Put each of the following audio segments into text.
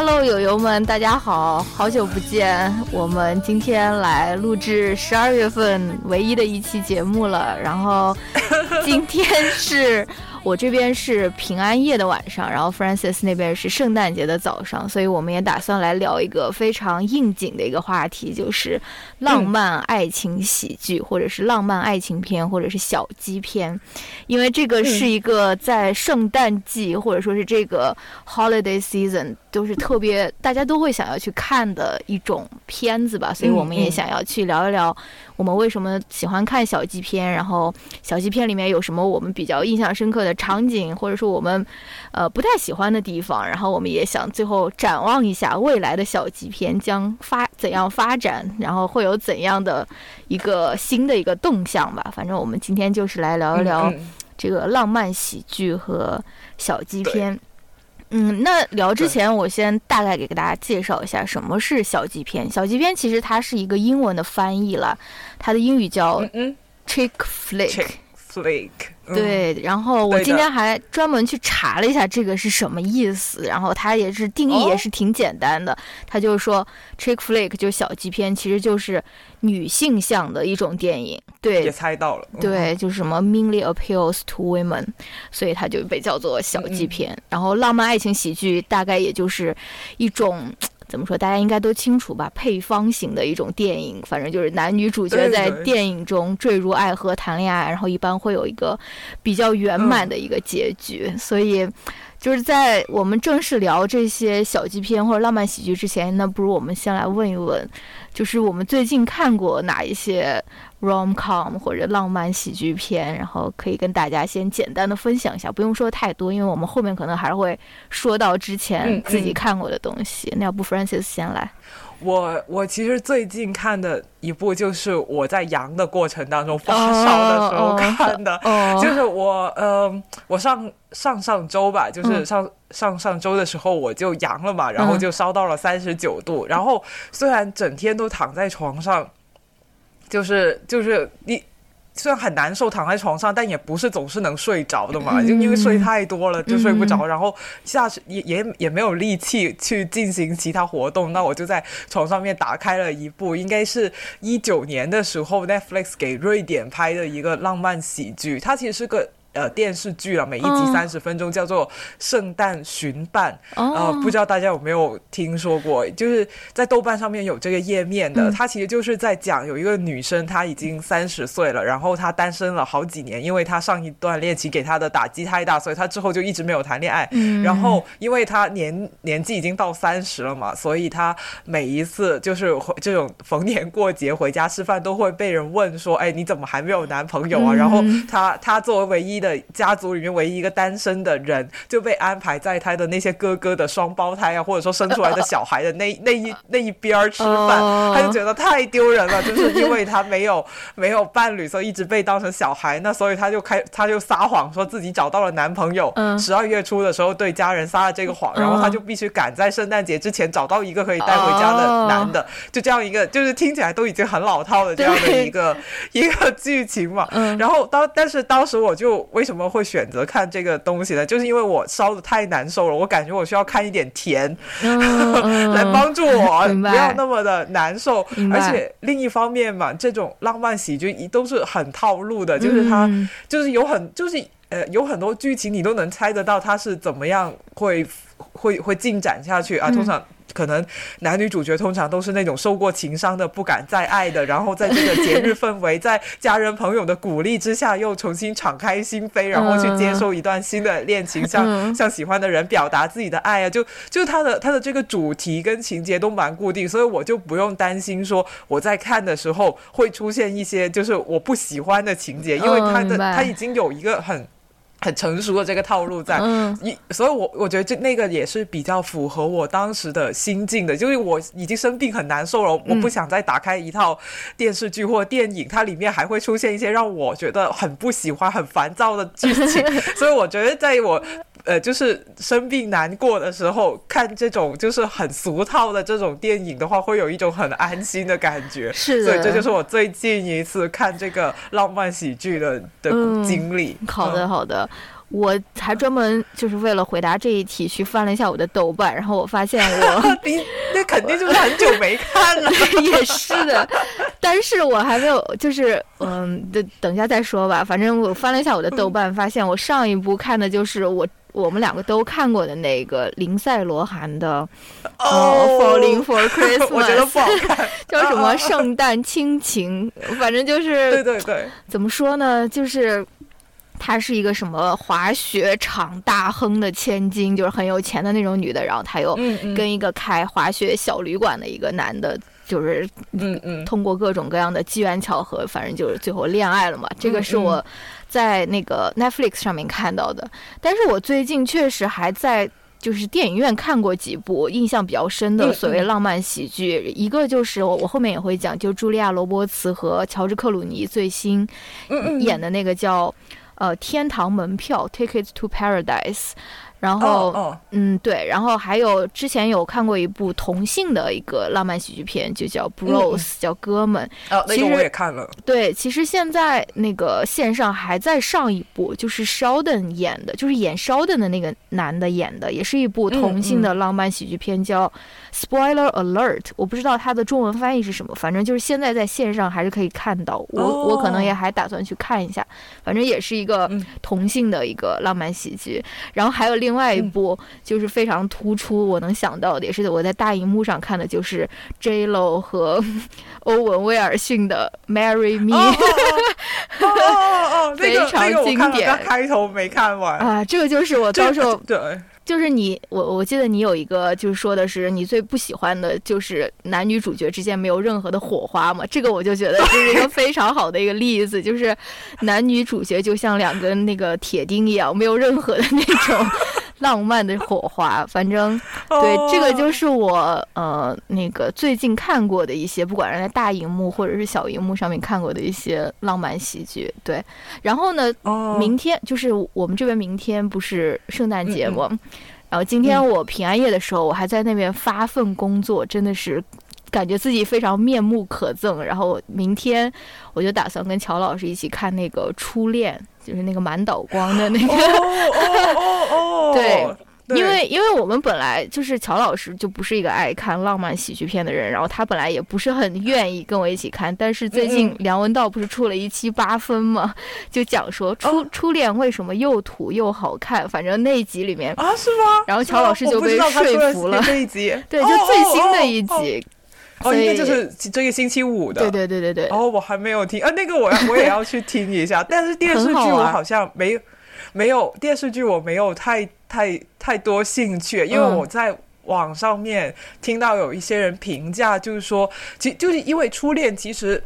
Hello，友友们，大家好，好久不见。我们今天来录制十二月份唯一的一期节目了。然后今天是。我这边是平安夜的晚上，然后 Francis 那边是圣诞节的早上，所以我们也打算来聊一个非常应景的一个话题，就是浪漫爱情喜剧，或者是浪漫爱情片，或者是小鸡片，因为这个是一个在圣诞季或者说是这个 holiday season 都是特别大家都会想要去看的一种片子吧，所以我们也想要去聊一聊。我们为什么喜欢看小鸡片？然后小鸡片里面有什么我们比较印象深刻的场景，或者说我们呃不太喜欢的地方？然后我们也想最后展望一下未来的小鸡片将发怎样发展，然后会有怎样的一个新的一个动向吧。反正我们今天就是来聊一聊这个浪漫喜剧和小鸡片。嗯，那聊之前，我先大概给大家介绍一下什么是小鸡片。小鸡片其实它是一个英文的翻译了，它的英语叫 chick flick。flick。对，然后我今天还专门去查了一下这个是什么意思，然后它也是定义也是挺简单的，它就是说 chick flick 就小鸡片，其实就是女性向的一种电影。对，也猜到了。对，就是什么 mainly appeals to women，所以它就被叫做小鸡片。然后浪漫爱情喜剧大概也就是一种。怎么说？大家应该都清楚吧？配方型的一种电影，反正就是男女主角在电影中坠入爱河、谈恋爱，然后一般会有一个比较圆满的一个结局。所以，就是在我们正式聊这些小剧片或者浪漫喜剧之前，那不如我们先来问一问，就是我们最近看过哪一些？rom com 或者浪漫喜剧片，然后可以跟大家先简单的分享一下，不用说太多，因为我们后面可能还会说到之前自己看过的东西。那要不 Francis 先来？我我其实最近看的一部就是我在阳的过程当中发烧的时候看的，就是我呃我上上上周吧，就是上上上周的时候我就阳了嘛，然后就烧到了三十九度，然后虽然整天都躺在床上。就是就是你虽然很难受躺在床上，但也不是总是能睡着的嘛，就因为睡太多了就睡不着，然后下去也也也没有力气去进行其他活动，那我就在床上面打开了一部，应该是一九年的时候 Netflix 给瑞典拍的一个浪漫喜剧，它其实是个。呃，电视剧了，每一集三十分钟，叫做《圣诞寻伴》。呃，不知道大家有没有听说过？就是在豆瓣上面有这个页面的。它其实就是在讲有一个女生，她已经三十岁了，然后她单身了好几年，因为她上一段恋情给她的打击太大，所以她之后就一直没有谈恋爱。然后，因为她年年纪已经到三十了嘛，所以她每一次就是这种逢年过节回家吃饭，都会被人问说：“哎，你怎么还没有男朋友啊？”然后她她作为唯一。的家族里面唯一一个单身的人就被安排在他的那些哥哥的双胞胎啊，或者说生出来的小孩的那 那一那一边吃饭，他就觉得太丢人了，就是因为他没有没有伴侣，所以一直被当成小孩。那所以他就开他就撒谎说自己找到了男朋友。十二月初的时候对家人撒了这个谎，然后他就必须赶在圣诞节之前找到一个可以带回家的男的。就这样一个就是听起来都已经很老套的这样的一个 一个剧情嘛。然后当但是当时我就。为什么会选择看这个东西呢？就是因为我烧的太难受了，我感觉我需要看一点甜，来帮助我不要那么的难受。而且另一方面嘛，这种浪漫喜剧都是很套路的，就是它就是有很就是呃有很多剧情你都能猜得到它是怎么样会会会进展下去啊，通常。可能男女主角通常都是那种受过情伤的，不敢再爱的，然后在这个节日氛围，在家人朋友的鼓励之下，又重新敞开心扉，然后去接受一段新的恋情，向向喜欢的人表达自己的爱啊！就就是他的他的这个主题跟情节都蛮固定，所以我就不用担心说我在看的时候会出现一些就是我不喜欢的情节，因为他的他已经有一个很。很成熟的这个套路在，一，所以我我觉得这那个也是比较符合我当时的心境的，就是我已经生病很难受了，我不想再打开一套电视剧或电影，它里面还会出现一些让我觉得很不喜欢、很烦躁的剧情，所以我觉得在我。呃，就是生病难过的时候看这种就是很俗套的这种电影的话，会有一种很安心的感觉。是的，所以这就是我最近一次看这个浪漫喜剧的的经历。好的，好的。我还专门就是为了回答这一题去翻了一下我的豆瓣，然后我发现我 你那肯定就是很久没看了，也是的，但是我还没有就是嗯，等等一下再说吧。反正我翻了一下我的豆瓣，发现我上一部看的就是我我们两个都看过的那个林赛罗韩的哦《Falling for Christmas》，我觉得不好看，叫什么圣诞亲情，反正就是 对对对，怎么说呢，就是。她是一个什么滑雪场大亨的千金，就是很有钱的那种女的。然后她又跟一个开滑雪小旅馆的一个男的，就是嗯嗯，通过各种各样的机缘巧合，反正就是最后恋爱了嘛。这个是我在那个 Netflix 上面看到的。但是我最近确实还在就是电影院看过几部印象比较深的所谓浪漫喜剧，一个就是我我后面也会讲，就茱莉亚·罗伯茨和乔治·克鲁尼最新演的那个叫。呃，天堂门票，Tickets to Paradise。然后，嗯，对，然后还有之前有看过一部同性的一个浪漫喜剧片，就叫 Bros，叫哥们。哦，那个我也看了。对，其实现在那个线上还在上一部，就是 Sheldon 演的，就是演 Sheldon 的那个男的演的，也是一部同性的浪漫喜剧片，叫 Spoiler Alert。我不知道它的中文翻译是什么，反正就是现在在线上还是可以看到。我我可能也还打算去看一下，反正也是一个同性的一个浪漫喜剧。然后还有另。另外一部就是非常突出，我能想到的也是我在大荧幕上看的，就是 J Lo 和 欧文威尔逊的《Marry Me》。哦哦哦，非常经典。开头没看完啊，这个就是我到时候对。就是你，我我记得你有一个，就是说的是你最不喜欢的，就是男女主角之间没有任何的火花嘛。这个我就觉得是一个非常好的一个例子，就是男女主角就像两根那个铁钉一样，没有任何的那种。浪漫的火花，反正对这个就是我呃那个最近看过的一些，不管是在大荧幕或者是小荧幕上面看过的一些浪漫喜剧。对，然后呢，明天就是我们这边明天不是圣诞节吗？然后今天我平安夜的时候，我还在那边发奋工作，真的是感觉自己非常面目可憎。然后明天我就打算跟乔老师一起看那个《初恋》。就是那个满岛光的 那个，哦哦哦，对，因为因为我们本来就是乔老师就不是一个爱看浪漫喜剧片的人，然后他本来也不是很愿意跟我一起看，但是最近梁文道不是出了一期八分嘛，就讲说初初恋为什么又土又好看，反正那一集里面啊是吗？然后乔老师就被说服了，这一集。对，就最新的一集。哦，应该就是这个星期五的。对对对对对。哦，我还没有听啊，那个我要我也要去听一下。但是电视剧我好像没没有电视剧我没有太太太多兴趣，因为我在网上面听到有一些人评价，就是说，其就是因为初恋其实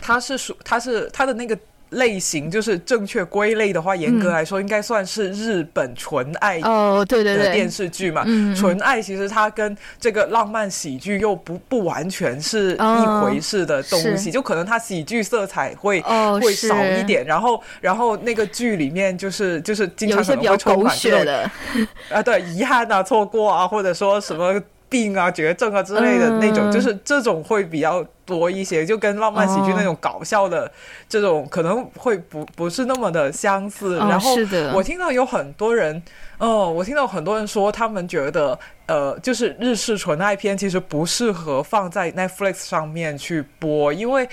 它是属它是它的那个。类型就是正确归类的话，严格来说应该算是日本纯爱哦，对对对，电视剧嘛。纯爱其实它跟这个浪漫喜剧又不不完全是一回事的东西，就可能它喜剧色彩会会少一点。然后然后那个剧里面就是就是经常可能会充满这种啊，对遗憾啊、错过啊，或者说什么。病啊、绝症啊之类的那种，就是这种会比较多一些，就跟浪漫喜剧那种搞笑的这种可能会不不是那么的相似。然后我听到有很多人，哦，我听到很多人说，他们觉得，呃，就是日式纯爱片其实不适合放在 Netflix 上面去播，因为。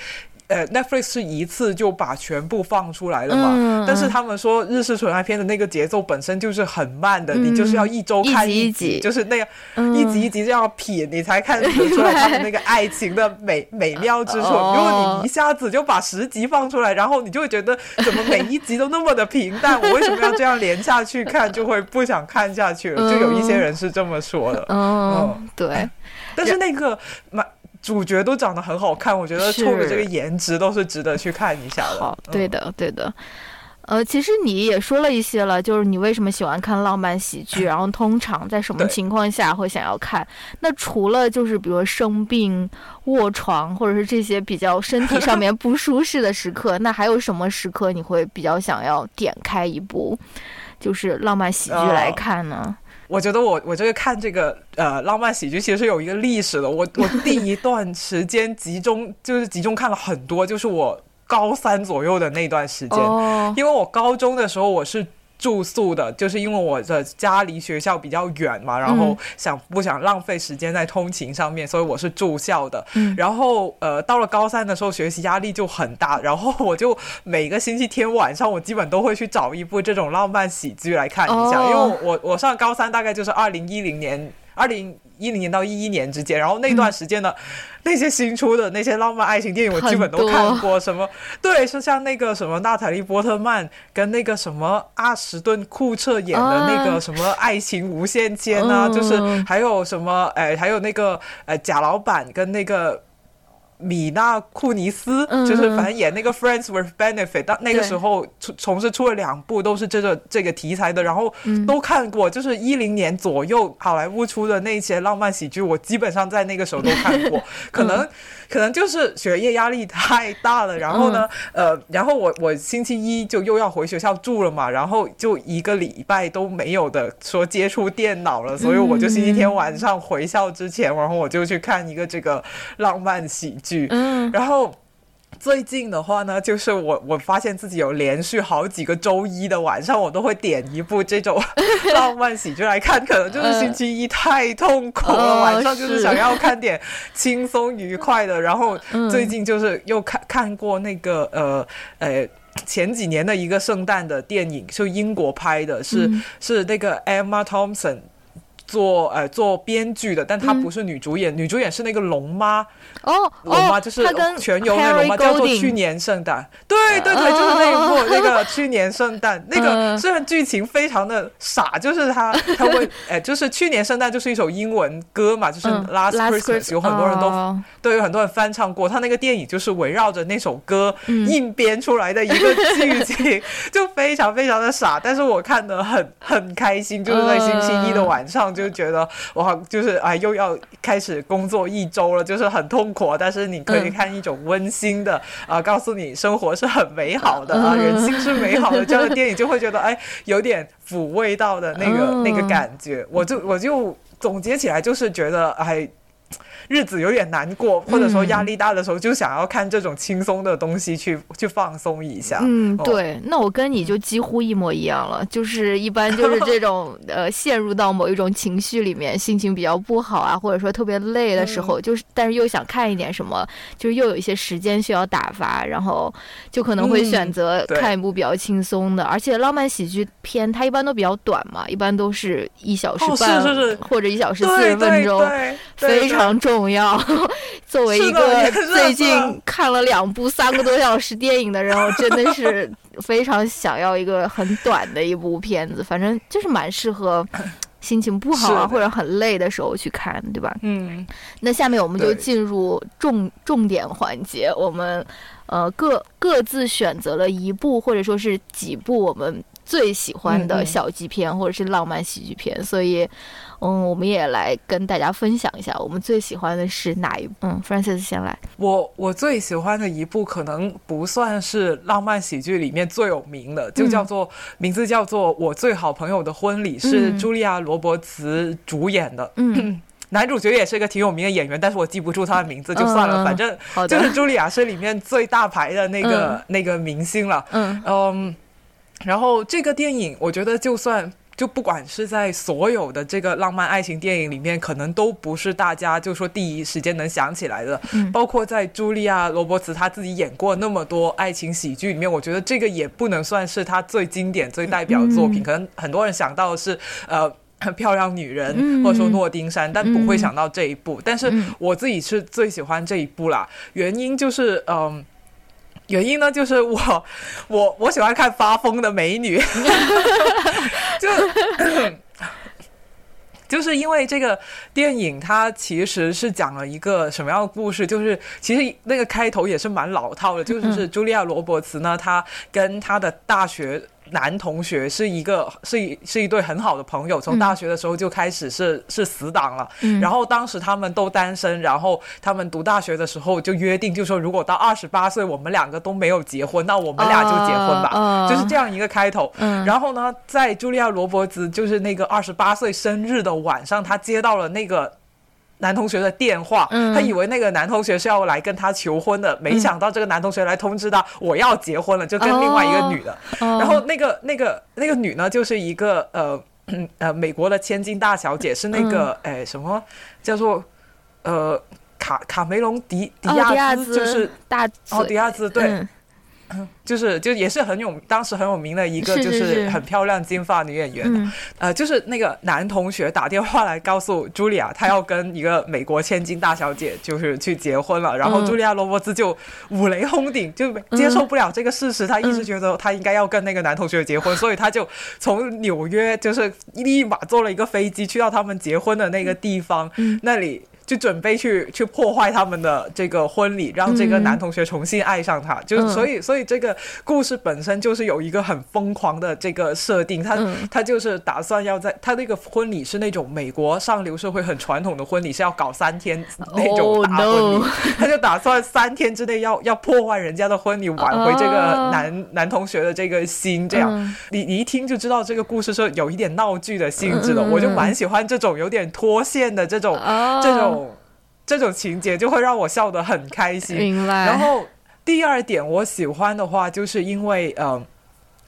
呃，Netflix 是一次就把全部放出来了嘛？但是他们说日式纯爱片的那个节奏本身就是很慢的，你就是要一周看一集，就是那样一集一集这样品，你才看得出来他们那个爱情的美美妙之处。如果你一下子就把十集放出来，然后你就会觉得怎么每一集都那么的平淡，我为什么要这样连下去看？就会不想看下去了。就有一些人是这么说的。嗯，对。但是那个蛮。主角都长得很好看，我觉得冲着这个颜值都是值得去看一下的。好，对的，对的。呃，其实你也说了一些了，就是你为什么喜欢看浪漫喜剧，然后通常在什么情况下会想要看？那除了就是比如生病、卧床，或者是这些比较身体上面不舒适的时刻，那还有什么时刻你会比较想要点开一部就是浪漫喜剧来看呢？我觉得我我这个看这个呃浪漫喜剧其实是有一个历史的。我我 第一段时间集中就是集中看了很多，就是我高三左右的那段时间，因为我高中的时候我是住宿的，就是因为我的家离学校比较远嘛，然后想不想浪费时间在通勤上面，所以我是住校的。然后呃，到了高三的时候，学习压力就很大，然后我就每个星期天晚上，我基本都会去找一部这种浪漫喜剧来看一下，因为我我上高三大概就是二零一零年。二零一零年到一一年之间，然后那段时间呢，那些新出的那些浪漫爱情电影，我基本都看过。什么？对，是像那个什么娜塔莉波特曼跟那个什么阿什顿库彻演的那个什么《爱情无限间》啊，就是还有什么？哎，还有那个呃贾老板跟那个。米娜库尼斯就是反正演那个《Friends with Benefit》，到那个时候从从事出了两部都是这个这个题材的，然后都看过，就是一零年左右好莱坞出的那些浪漫喜剧，我基本上在那个时候都看过，可能。可能就是学业压力太大了，然后呢，呃，然后我我星期一就又要回学校住了嘛，然后就一个礼拜都没有的说接触电脑了，所以我就星期天晚上回校之前，然后我就去看一个这个浪漫喜剧，嗯，然后。最近的话呢，就是我我发现自己有连续好几个周一的晚上，我都会点一部这种 浪漫喜剧来看。可能就是星期一太痛苦了，晚上就是想要看点轻松愉快的。然后最近就是又看看过那个呃呃前几年的一个圣诞的电影，是英国拍的，是是那个 Emma Thompson 做呃做编剧的，但她不是女主演，女主演是那个龙妈。哦，龙妈就是全游那龙妈，叫做去年圣诞。对对对，就是那一部那个去年圣诞，那个虽然剧情非常的傻，就是他他 会哎，就是去年圣诞就是一首英文歌嘛，就是 Last Christmas，有很多人都对，有很多人翻唱过。他那个电影就是围绕着那首歌硬编出来的一个剧情，就非常非常的傻。但是我看的很很开心，就是在星期一的晚上就觉得哇，就是哎又要开始工作一周了，就是很痛。苦，但是你可以看一种温馨的啊，告诉你生活是很美好的啊，人心是美好的这样的电影，就会觉得哎，有点抚慰到的那个那个感觉。我就我就总结起来就是觉得哎。日子有点难过，或者说压力大的时候，就想要看这种轻松的东西去去放松一下。嗯，对，那我跟你就几乎一模一样了，就是一般就是这种 呃陷入到某一种情绪里面，心情比较不好啊，或者说特别累的时候，就是但是又想看一点什么，就是又有一些时间需要打发，然后就可能会选择看一部比较轻松的，而且浪漫喜剧片它一般都比较短嘛，一般都是一小时半或者一小时四十分钟，非常重。重要。作为一个最近看了两部三个多小时电影的人，我真的是 非常想要一个很短的一部片子。反正就是蛮适合 心情不好啊或者很累的时候去看，对吧？嗯。那下面我们就进入重重点环节，我们呃各各自选择了一部或者说是几部我们最喜欢的小剧片或者是浪漫喜剧片，所以。嗯，我们也来跟大家分享一下，我们最喜欢的是哪一部？嗯，Francis 先来。我我最喜欢的一部可能不算是浪漫喜剧里面最有名的，就叫做名字叫做《我最好朋友的婚礼》，是茱莉亚·罗伯茨主演的。嗯，男主角也是一个挺有名的演员，但是我记不住他的名字，就算了，反正就是茱莉亚是里面最大牌的那个那个明星了。嗯嗯，然后这个电影，我觉得就算。就不管是在所有的这个浪漫爱情电影里面，可能都不是大家就说第一时间能想起来的。包括在茱莉亚·罗伯茨她自己演过那么多爱情喜剧里面，我觉得这个也不能算是她最经典、最代表作品。可能很多人想到的是呃漂亮女人，或者说诺丁山，但不会想到这一部。但是我自己是最喜欢这一部啦，原因就是嗯。原因呢，就是我，我我喜欢看发疯的美女，就就是因为这个电影，它其实是讲了一个什么样的故事？就是其实那个开头也是蛮老套的，就是茱莉亚·罗伯茨呢，她跟她的大学。男同学是一个是一是一对很好的朋友，从大学的时候就开始是是死党了。然后当时他们都单身，然后他们读大学的时候就约定，就说如果到二十八岁我们两个都没有结婚，那我们俩就结婚吧，就是这样一个开头。然后呢，在茱莉亚·罗伯兹就是那个二十八岁生日的晚上，他接到了那个。男同学的电话，他以为那个男同学是要来跟他求婚的，没想到这个男同学来通知他我要结婚了，就跟另外一个女的。然后那个那个那个女呢，就是一个呃呃美国的千金大小姐，是那个哎什么叫做呃卡卡梅隆迪迪亚兹，就是大哦迪亚兹对。就是就也是很有当时很有名的一个就是很漂亮金发女演员，呃，就是那个男同学打电话来告诉茱莉亚，他要跟一个美国千金大小姐就是去结婚了，然后茱莉亚罗伯兹就五雷轰顶，就接受不了这个事实，他一直觉得她应该要跟那个男同学结婚，所以她就从纽约就是立马坐了一个飞机去到他们结婚的那个地方那里。就准备去去破坏他们的这个婚礼，让这个男同学重新爱上他。就所以所以这个故事本身就是有一个很疯狂的这个设定。他他就是打算要在他那个婚礼是那种美国上流社会很传统的婚礼，是要搞三天那种大婚礼。他 就打算三天之内要要破坏人家的婚礼，挽回这个男男同学的这个心。这样你你一听就知道这个故事是有一点闹剧的性质的。我就蛮喜欢这种有点脱线的这种这种。这种情节就会让我笑得很开心。明白。然后第二点，我喜欢的话，就是因为呃，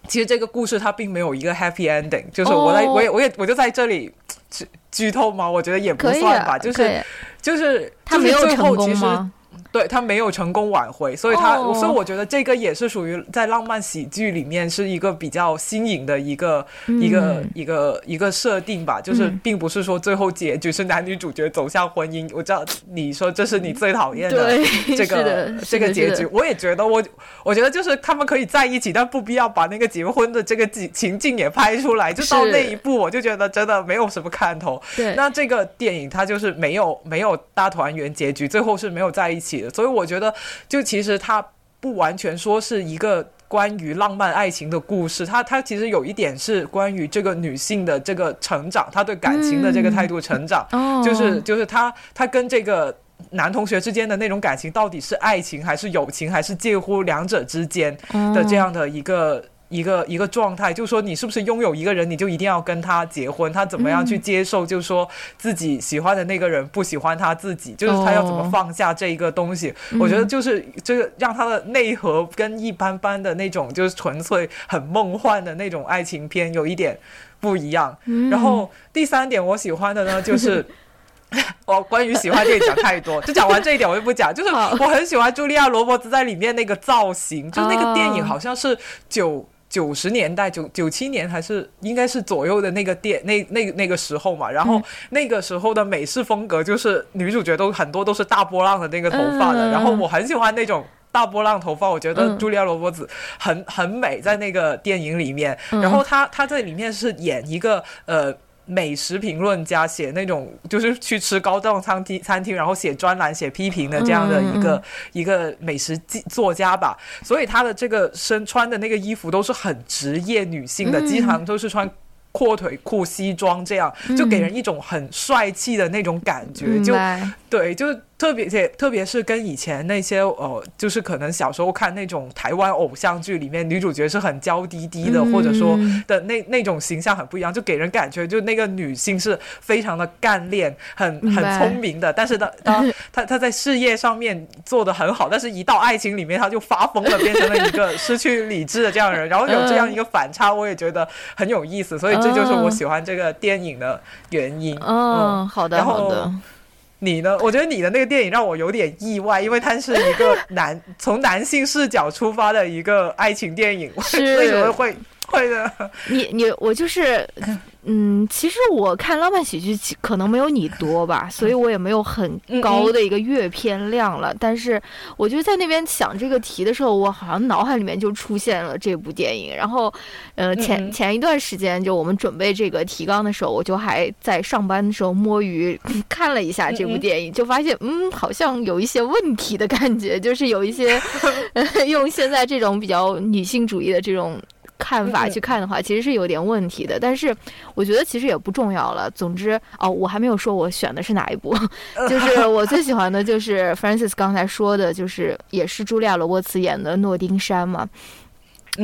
其实这个故事它并没有一个 happy ending，就是我在我也我也我就在这里剧剧透吗？我觉得也不算吧，就是就是他没有成功吗？对他没有成功挽回，所以他所以我觉得这个也是属于在浪漫喜剧里面是一个比较新颖的一个一个一个一个设定吧，就是并不是说最后结局是男女主角走向婚姻。我知道你说这是你最讨厌的这个这个结局，我也觉得我我觉得就是他们可以在一起，但不必要把那个结婚的这个情情境也拍出来，就到那一步我就觉得真的没有什么看头。对，那这个电影它就是没有没有大团圆结局，最后是没有在一起。所以我觉得，就其实它不完全说是一个关于浪漫爱情的故事，它它其实有一点是关于这个女性的这个成长，她对感情的这个态度成长，就是就是她她跟这个男同学之间的那种感情到底是爱情还是友情，还是介乎两者之间的这样的一个。一个一个状态，就是说你是不是拥有一个人，你就一定要跟他结婚？他怎么样去接受？就是说自己喜欢的那个人不喜欢他自己，就是他要怎么放下这一个东西？我觉得就是这个让他的内核跟一般般的那种就是纯粹很梦幻的那种爱情片有一点不一样。然后第三点我喜欢的呢，就是我 关于喜欢电影讲太多，就讲完这一点我就不讲。就是我很喜欢茱莉亚·罗伯兹在里面那个造型，就是那个电影好像是九。九十年代九九七年还是应该是左右的那个电那那那个时候嘛，然后那个时候的美式风格就是女主角都很多都是大波浪的那个头发的，然后我很喜欢那种大波浪头发，我觉得茱莉亚罗伯茨很很美在那个电影里面，然后她她在里面是演一个呃。美食评论家写那种就是去吃高档餐厅餐厅，然后写专栏写批评的这样的一个一个美食记作家吧，所以他的这个身穿的那个衣服都是很职业女性的，经常都是穿阔腿裤西装，这样就给人一种很帅气的那种感觉，就对，就。特别且特别是跟以前那些呃，就是可能小时候看那种台湾偶像剧里面女主角是很娇滴滴的，或者说的那那种形象很不一样，就给人感觉就那个女性是非常的干练，很很聪明的。但是当 当她她在事业上面做的很好，但是一到爱情里面，她就发疯了，变成了一个失去理智的这样人。然后有这样一个反差，我也觉得很有意思。所以这就是我喜欢这个电影的原因。嗯，好的，好的。你呢？我觉得你的那个电影让我有点意外，因为它是一个男 从男性视角出发的一个爱情电影，为什么会会的？你你我就是。嗯，其实我看浪漫喜剧可能没有你多吧，所以我也没有很高的一个阅片量了。但是，我就在那边想这个题的时候，我好像脑海里面就出现了这部电影。然后，呃，前前一段时间就我们准备这个提纲的时候，我就还在上班的时候摸鱼 看了一下这部电影，就发现嗯，好像有一些问题的感觉，就是有一些 用现在这种比较女性主义的这种。看法去看的话，其实是有点问题的。但是我觉得其实也不重要了。总之，哦，我还没有说我选的是哪一部，就是我最喜欢的就是 Francis 刚才说的，就是也是茱莉亚·罗伯茨演的诺丁山嘛。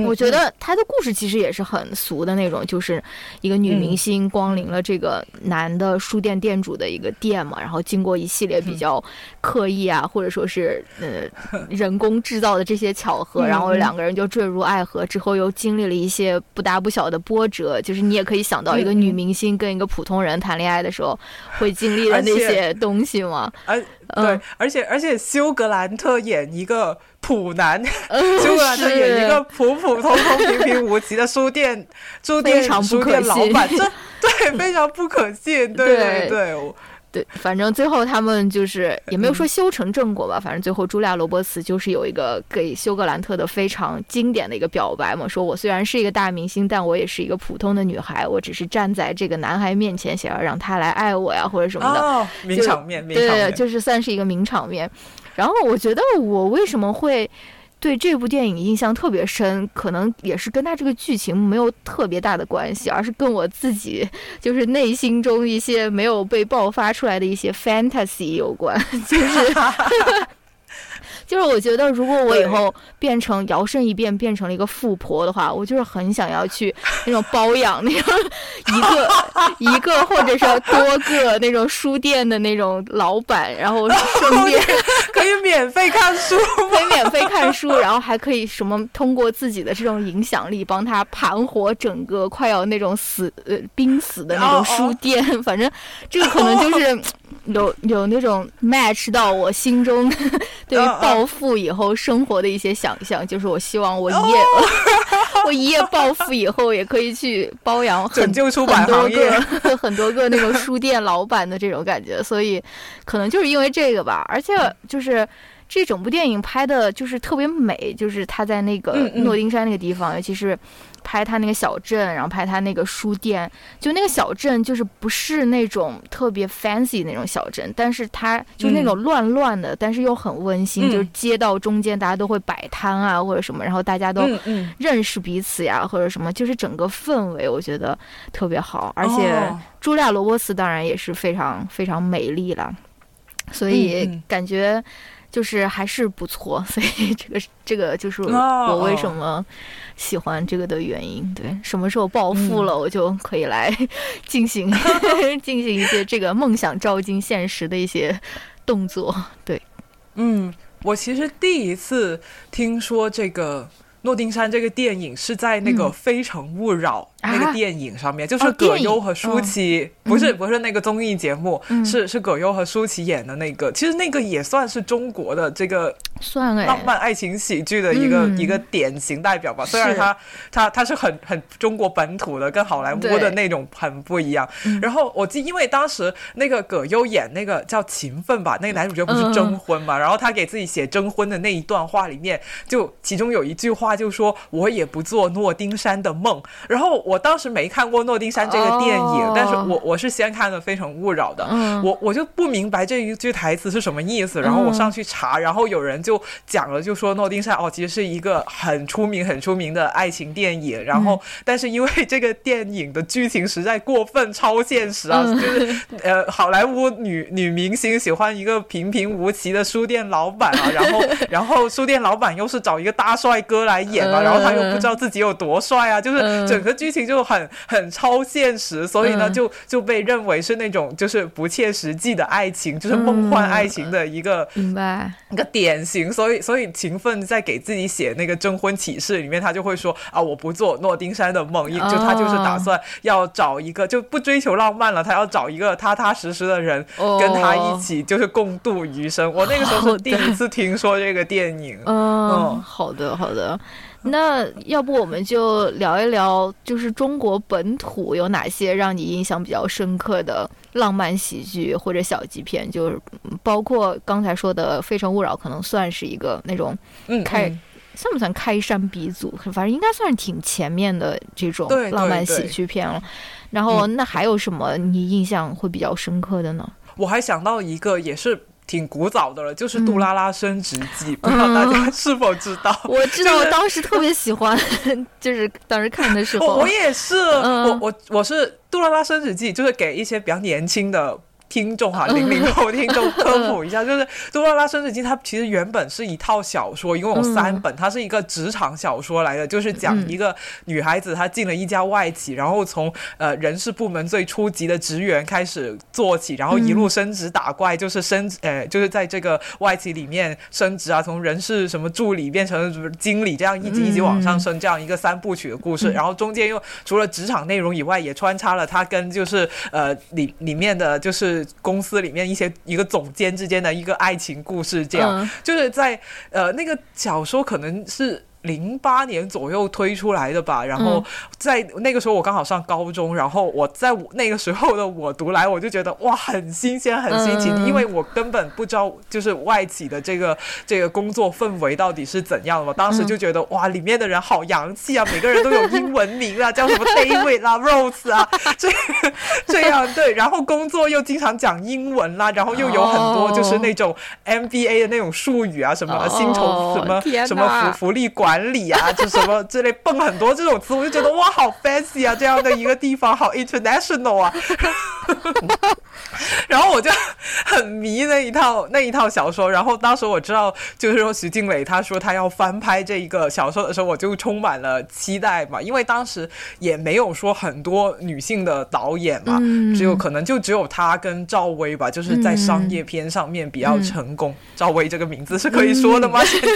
我觉得他的故事其实也是很俗的那种，就是一个女明星光临了这个男的书店店主的一个店嘛，然后经过一系列比较刻意啊，或者说是呃人工制造的这些巧合，然后两个人就坠入爱河，之后又经历了一些不大不小的波折。就是你也可以想到，一个女明星跟一个普通人谈恋爱的时候会经历的那些东西嘛。而对，而且而且休格兰特演一个。普男，休格兰特演一个普普通通、平平无奇的书店、书店、书店老板，这 对非常不可信。对对对，对，反正最后他们就是也没有说修成正果吧。反正最后茱莉亚·罗伯茨就是有一个给休格兰特的非常经典的一个表白嘛，说我虽然是一个大明星，但我也是一个普通的女孩，我只是站在这个男孩面前，想要让他来爱我呀，或者什么的。名场面，名场面，就是算是一个名场面。然后我觉得我为什么会对这部电影印象特别深，可能也是跟他这个剧情没有特别大的关系，而是跟我自己就是内心中一些没有被爆发出来的一些 fantasy 有关，就是。就是我觉得，如果我以后变成摇身一变变成了一个富婆的话，我就是很想要去那种包养那种一个 一个或者是多个那种书店的那种老板，然后顺便 可以免费看书，可以免费看书，然后还可以什么通过自己的这种影响力帮他盘活整个快要那种死呃濒死的那种书店。反正这个可能就是 有有那种 match 到我心中 对于暴富以后生活的一些想象，就是我希望我一夜 我一夜暴富以后也可以去包养很救出版多个 很多个那种书店老板的这种感觉，所以可能就是因为这个吧，而且就是这整部电影拍的就是特别美，就是他在那个诺丁山那个地方，尤其是。拍他那个小镇，然后拍他那个书店，就那个小镇就是不是那种特别 fancy 那种小镇，但是它就是那种乱乱的，但是又很温馨，就是街道中间大家都会摆摊啊或者什么，然后大家都认识彼此呀或者什么，就是整个氛围我觉得特别好，而且茱莉亚·罗伯茨当然也是非常非常美丽了，所以感觉。就是还是不错，所以这个这个就是我为什么喜欢这个的原因。对，什么时候暴富了，我就可以来 进行 进行一些这个梦想照进现实的一些动作。对，嗯，我其实第一次听说这个。诺丁山这个电影是在那个《非诚勿扰》那个电影上面，就是葛优和舒淇，不是不是那个综艺节目，是是葛优和舒淇演的那个。其实那个也算是中国的这个算浪漫爱情喜剧的一个一个典型代表吧。虽然他他他是很很中国本土的，跟好莱坞的那种很不一样。然后我记，因为当时那个葛优演那个叫勤奋吧，那个男主角不是征婚嘛，然后他给自己写征婚的那一段话里面，就其中有一句话。就说我也不做诺丁山的梦，然后我当时没看过诺丁山这个电影，但是我我是先看的《非诚勿扰》的，我我就不明白这一句台词是什么意思，然后我上去查，然后有人就讲了，就说诺丁山哦，其实是一个很出名很出名的爱情电影，然后但是因为这个电影的剧情实在过分超现实啊，就是呃好莱坞女女明星喜欢一个平平无奇的书店老板啊，然后 然后书店老板又是找一个大帅哥来。演嘛，然后他又不知道自己有多帅啊，就是整个剧情就很很超现实，所以呢，就就被认为是那种就是不切实际的爱情，就是梦幻爱情的一个明白一个典型。所以，所以勤奋在给自己写那个征婚启事里面，他就会说啊，我不做诺丁山的梦，就他就是打算要找一个就不追求浪漫了，他要找一个踏踏实实的人跟他一起就是共度余生。我那个时候是第一次听说这个电影。嗯，好的，好的。那要不我们就聊一聊，就是中国本土有哪些让你印象比较深刻的浪漫喜剧或者小极片？就是包括刚才说的《非诚勿扰》，可能算是一个那种开算不算开山鼻祖？反正应该算是挺前面的这种浪漫喜剧片了。然后那还有什么你印象会比较深刻的呢？我还想到一个，也是。挺古早的了，就是《杜拉拉升职记》，不知道大家 是否知道？我知道，我当时特别喜欢，就是当时看的时候。我也是，我我我是《杜拉拉升职记》，就是给一些比较年轻的。听众哈，零零后听众科普一下，就是《杜拉拉升职记》它其实原本是一套小说，一共有三本，它是一个职场小说来的，就是讲一个女孩子她进了一家外企，然后从呃人事部门最初级的职员开始做起，然后一路升职打怪，就是升呃就是在这个外企里面升职啊，从人事什么助理变成经理，这样一级一级往上升，这样一个三部曲的故事。然后中间又除了职场内容以外，也穿插了她跟就是呃里里面的就是。公司里面一些一个总监之间的一个爱情故事，这样就是在呃那个小说可能是。零八年左右推出来的吧，然后在那个时候我刚好上高中，然后我在那个时候的我读来，我就觉得哇，很新鲜，很新奇，因为我根本不知道就是外企的这个这个工作氛围到底是怎样的嘛。当时就觉得哇，里面的人好洋气啊，每个人都有英文名啊，叫什么 David 啦、Rose 啊，这这样对，然后工作又经常讲英文啦，然后又有很多就是那种 MBA 的那种术语啊，什么薪酬什么什么福福利管。管理啊，就什么之类蹦很多这种词，我就觉得哇，好 fancy 啊，这样的一个地方，好 international 啊。然后我就很迷那一套那一套小说。然后当时我知道，就是说徐静蕾她说她要翻拍这一个小说的时候，我就充满了期待嘛。因为当时也没有说很多女性的导演嘛，只有可能就只有她跟赵薇吧，就是在商业片上面比较成功。赵薇这个名字是可以说的吗？现在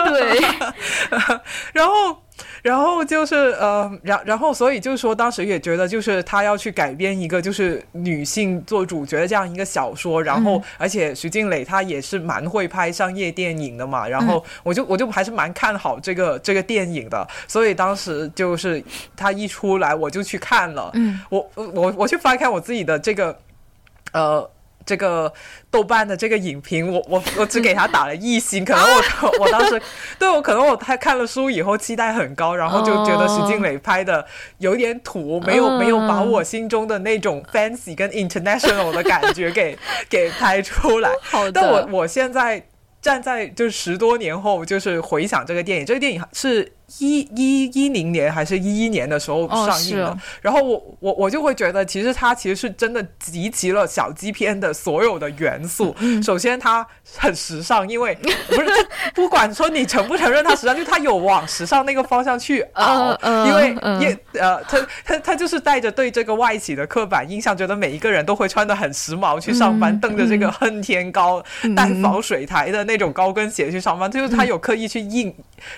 对。然后，然后就是呃，然然后，所以就是说，当时也觉得，就是他要去改编一个就是女性做主角的这样一个小说，然后，而且徐静蕾她也是蛮会拍商业电影的嘛，然后我就我就还是蛮看好这个这个电影的，所以当时就是他一出来，我就去看了，嗯，我我我去翻看我自己的这个呃。这个豆瓣的这个影评，我我 我只给他打了一星，可能我我当时对我可能我他看了书以后期待很高，然后就觉得徐静蕾拍的有点土，没有没有把我心中的那种 fancy 跟 international 的感觉给 给拍出来。好的，但我我现在站在就是十多年后，就是回想这个电影，这个电影是。一一一零年还是一一年的时候上映的，然后我我我就会觉得，其实它其实是真的集齐了小鸡片的所有的元素。首先，它很时尚，因为不是 不管说你承不承认它时尚，就它有往时尚那个方向去熬。因为也呃，他他他就是带着对这个外企的刻板印象，觉得每一个人都会穿的很时髦去上班，蹬着这个恨天高带防水台的那种高跟鞋去上班，就是他有刻意去印，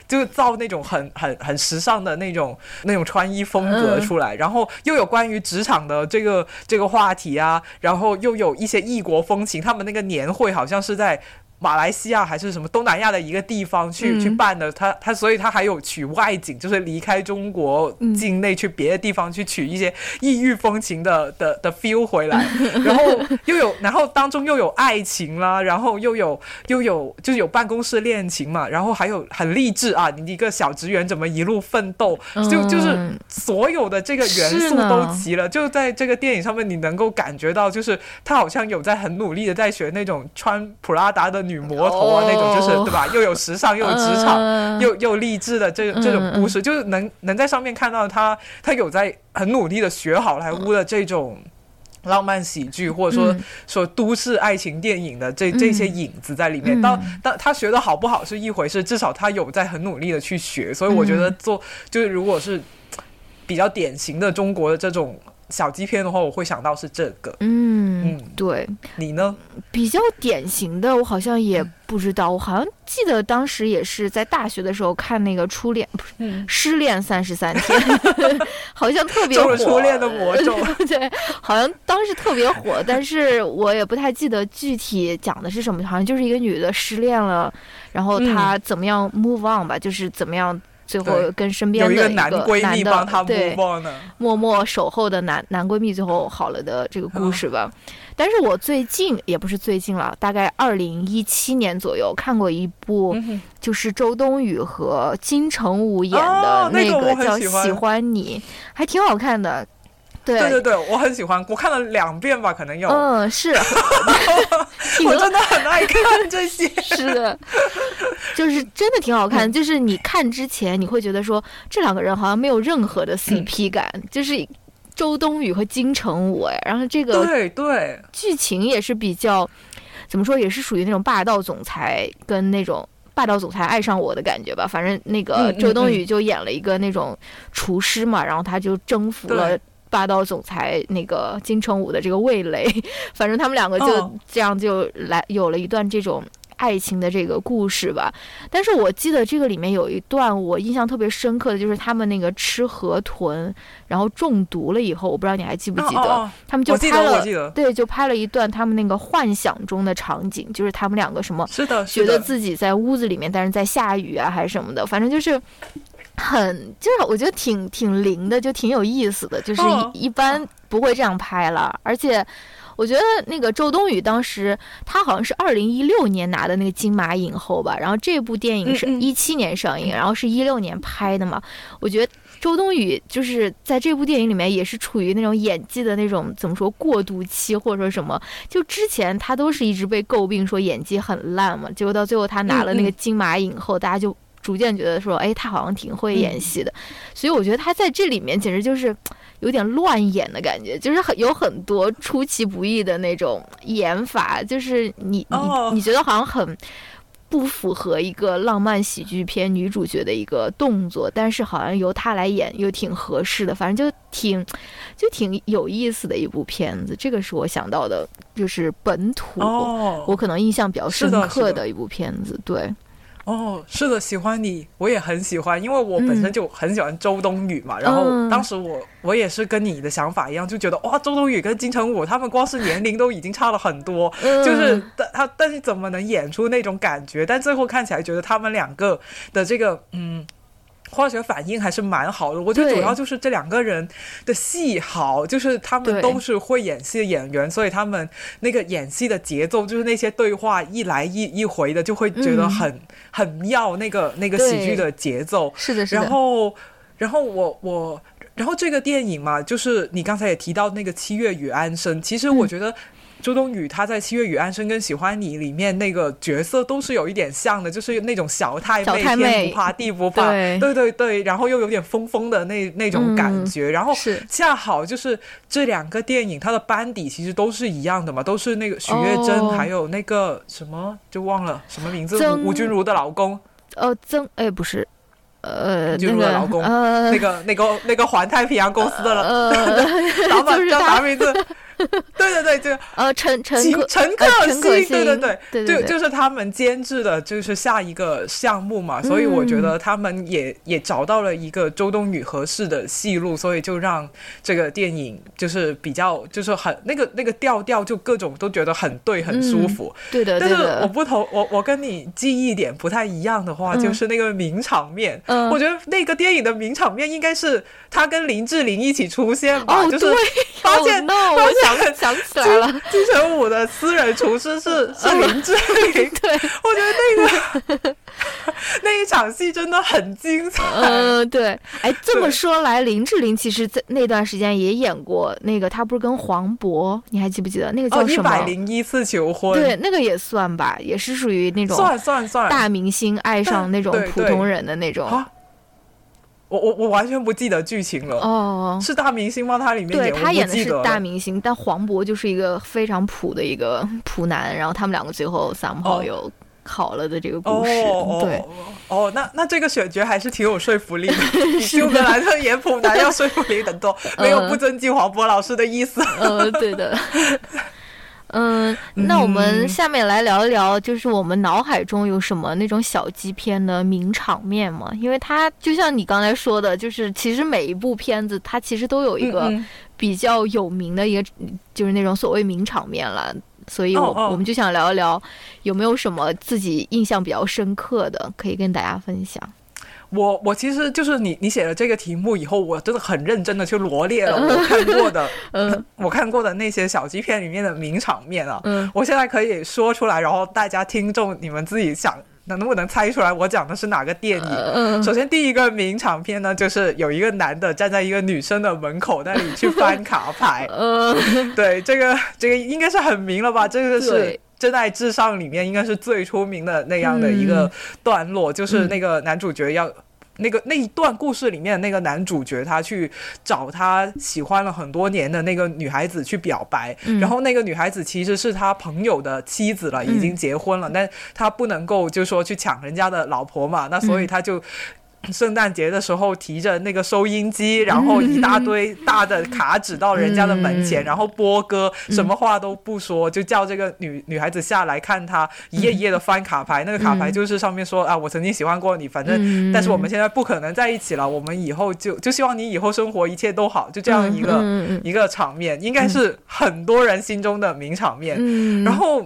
就造那种很。很很时尚的那种那种穿衣风格出来，然后又有关于职场的这个这个话题啊，然后又有一些异国风情，他们那个年会好像是在。马来西亚还是什么东南亚的一个地方去去办的，他他所以他还有取外景，就是离开中国境内去别的地方去取一些异域风情的的的 feel 回来，然后又有然后当中又有爱情啦，然后又有又有就是有办公室恋情嘛，然后还有很励志啊，你一个小职员怎么一路奋斗，就就是所有的这个元素都齐了，就在这个电影上面你能够感觉到，就是他好像有在很努力的在学那种穿普拉达的女。女魔头啊，那种就是对吧？又有时尚，又有职场，又又励志的这这种故事，就是能能在上面看到他，他有在很努力的学好莱坞的这种浪漫喜剧，或者说说都市爱情电影的这这些影子在里面。当当他学的好不好是一回事，至少他有在很努力的去学。所以我觉得做就是如果是比较典型的中国的这种。小鸡片的话，我会想到是这个。嗯嗯，对。你呢？比较典型的，我好像也不知道。我好像记得当时也是在大学的时候看那个《初恋》，不是失恋三十三天，好像特别火。初恋的魔咒。对，好像当时特别火，但是我也不太记得具体讲的是什么。好像就是一个女的失恋了，然后她怎么样 move on 吧，就是怎么样。最后跟身边的一个男的对默默守候的男男闺蜜最后好了的这个故事吧。但是我最近也不是最近了，大概二零一七年左右看过一部，就是周冬雨和金城武演的那个叫《喜欢你》，还挺好看的。对对对，我很喜欢，我看了两遍吧，可能有。嗯，是，我真的很爱看这些。是的，就是真的挺好看。就是你看之前，你会觉得说这两个人好像没有任何的 CP 感，就是周冬雨和金城武哎，然后这个对对剧情也是比较怎么说，也是属于那种霸道总裁跟那种霸道总裁爱上我的感觉吧。反正那个周冬雨就演了一个那种厨师嘛，然后他就征服了霸道总裁那个金城武的这个味蕾，反正他们两个就这样就来有了一段这种。爱情的这个故事吧，但是我记得这个里面有一段我印象特别深刻的就是他们那个吃河豚，然后中毒了以后，我不知道你还记不记得，他们就拍了，对，就拍了一段他们那个幻想中的场景，就是他们两个什么，是的，觉得自己在屋子里面，但是在下雨啊还是什么的，反正就是很，就是我觉得挺挺灵的，就挺有意思的，就是一般不会这样拍了，而且。我觉得那个周冬雨当时，她好像是二零一六年拿的那个金马影后吧。然后这部电影是一七年上映，然后是一六年拍的嘛。我觉得周冬雨就是在这部电影里面也是处于那种演技的那种怎么说过渡期，或者说什么。就之前她都是一直被诟病说演技很烂嘛，结果到最后她拿了那个金马影后，大家就逐渐觉得说，哎，他好像挺会演戏的。所以我觉得他在这里面简直就是。有点乱演的感觉，就是很有很多出其不意的那种演法，就是你你你觉得好像很不符合一个浪漫喜剧片女主角的一个动作，但是好像由她来演又挺合适的，反正就挺就挺有意思的一部片子。这个是我想到的，就是本土，我可能印象比较深刻的一部片子，对。哦，是的，喜欢你，我也很喜欢，因为我本身就很喜欢周冬雨嘛。然后当时我我也是跟你的想法一样，就觉得哇，周冬雨跟金城武他们光是年龄都已经差了很多，就是但他但是怎么能演出那种感觉？但最后看起来觉得他们两个的这个嗯。化学反应还是蛮好的，我觉得主要就是这两个人的戏好，就是他们都是会演戏的演员，所以他们那个演戏的节奏，就是那些对话一来一一回的，就会觉得很很妙。那个那个喜剧的节奏是的，是的。然后，然后我我，然后这个电影嘛，就是你刚才也提到那个《七月与安生》，其实我觉得。周冬雨她在《七月与安生》跟《喜欢你》里面那个角色都是有一点像的，就是那种小太妹，天不怕地不怕，对。对对，然后又有点疯疯的那那种感觉。然后恰好就是这两个电影，它的班底其实都是一样的嘛，都是那个许月珍，还有那个什么就忘了什么名字，吴君如的老公。呃，曾哎不是，呃，君如的老公，那个那个那个环太平洋公司的老 板叫啥名字？对 对对，就 呃陈陈陈可辛，对对对，就就是他们监制的，就是下一个项目嘛，所以我觉得他们也也找到了一个周冬雨合适的戏路，所以就让这个电影就是比较就是很那个那个调调，就各种都觉得很对，很舒服。对的，但是我不同，我我跟你记忆点不太一样的话，就是那个名场面，我觉得那个电影的名场面应该是他跟林志玲一起出现吧，就是发现发现。想起来了，金城武的私人厨师是 是林志玲。对，我觉得那个 那一场戏真的很精彩。嗯，对。哎，这么说来，林志玲其实在那段时间也演过那个，她不是跟黄渤？你还记不记得那个叫什么？一百零一次求婚。对，那个也算吧，也是属于那种算算算大明星爱上那种普通人的那种。我我我完全不记得剧情了。哦，是大明星吗？他里面对他演的是大明星，但黄渤就是一个非常普的一个 普男，然后他们两个最后三炮有好了的这个故事。对，哦，那那这个选角还是挺有说服力的，比休格兰特演普男要说服力很多，没有不尊敬黄渤老师的意思。嗯，对的。嗯，那我们下面来聊一聊，就是我们脑海中有什么那种小鸡片的名场面吗？因为它就像你刚才说的，就是其实每一部片子它其实都有一个比较有名的一个，就是那种所谓名场面了。所以，我我们就想聊一聊，有没有什么自己印象比较深刻的，可以跟大家分享。我我其实就是你你写了这个题目以后，我真的很认真的去罗列了我看过的，嗯，我看过的那些小鸡片里面的名场面啊，嗯，我现在可以说出来，然后大家听众你们自己想能不能猜出来我讲的是哪个电影？嗯，首先第一个名场片呢，就是有一个男的站在一个女生的门口那里去翻卡牌，嗯，对，这个这个应该是很明了吧？这个是。真爱至上里面应该是最出名的那样的一个段落，就是那个男主角要那个那一段故事里面那个男主角他去找他喜欢了很多年的那个女孩子去表白，然后那个女孩子其实是他朋友的妻子了，已经结婚了，但他不能够就说去抢人家的老婆嘛，那所以他就。圣诞节的时候提着那个收音机，然后一大堆 大的卡纸到人家的门前，然后播歌，什么话都不说，就叫这个女女孩子下来看他一页一页的翻卡牌。那个卡牌就是上面说啊，我曾经喜欢过你，反正但是我们现在不可能在一起了，我们以后就就希望你以后生活一切都好，就这样一个一个场面，应该是很多人心中的名场面。然后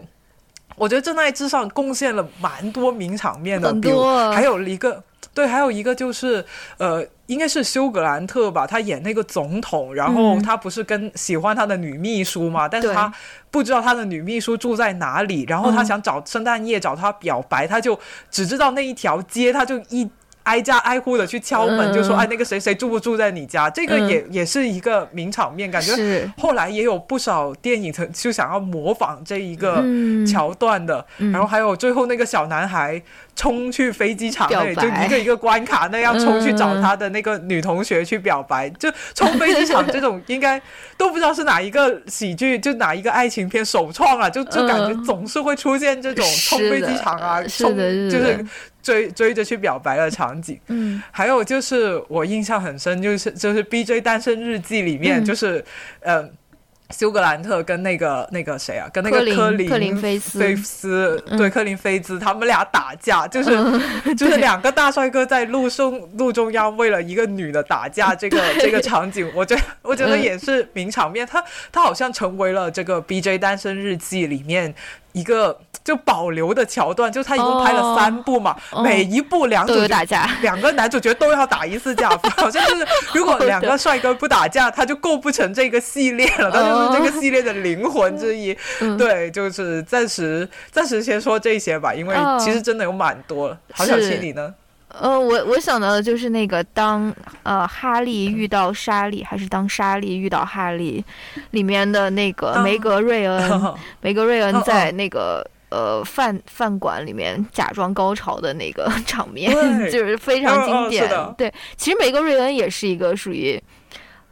我觉得《真爱至上》贡献了蛮多名场面的，比如还有一个。对，还有一个就是，呃，应该是休格兰特吧，他演那个总统，然后他不是跟喜欢他的女秘书嘛，但是他不知道他的女秘书住在哪里，然后他想找圣诞夜找她表白，他就只知道那一条街，他就一。挨家挨户的去敲门，就说：“哎，那个谁谁住不住在你家？”这个也也是一个名场面，感觉后来也有不少电影曾就想要模仿这一个桥段的。然后还有最后那个小男孩冲去飞机场那里，就一个一个关卡那样冲去找他的那个女同学去表白，就冲飞机场这种应该都不知道是哪一个喜剧，就哪一个爱情片首创啊！就就感觉总是会出现这种冲飞机场啊，冲就是。追追着去表白的场景，嗯，还有就是我印象很深，就是就是《B J 单身日记》里面，就是嗯，休格兰特跟那个那个谁啊，跟那个科林科林菲斯。菲斯，对，科林菲兹，他们俩打架，就是 就是两个大帅哥在路中路中央为了一个女的打架，这个这个场景，我觉得我觉得也是名场面，他他好像成为了这个《B J 单身日记》里面一个。就保留的桥段，就他一共拍了三部嘛，每一部两主打架，两个男主角都要打一次架，好像就是如果两个帅哥不打架，他就构不成这个系列了，他就是这个系列的灵魂之一。对，就是暂时暂时先说这些吧，因为其实真的有蛮多。好小七你呢？呃，我我想到的就是那个当呃哈利遇到莎莉，还是当莎莉遇到哈利，里面的那个梅格瑞恩，梅格瑞恩在那个。呃，饭饭馆里面假装高潮的那个 场面，就是非常经典。对，其实梅格瑞恩也是一个属于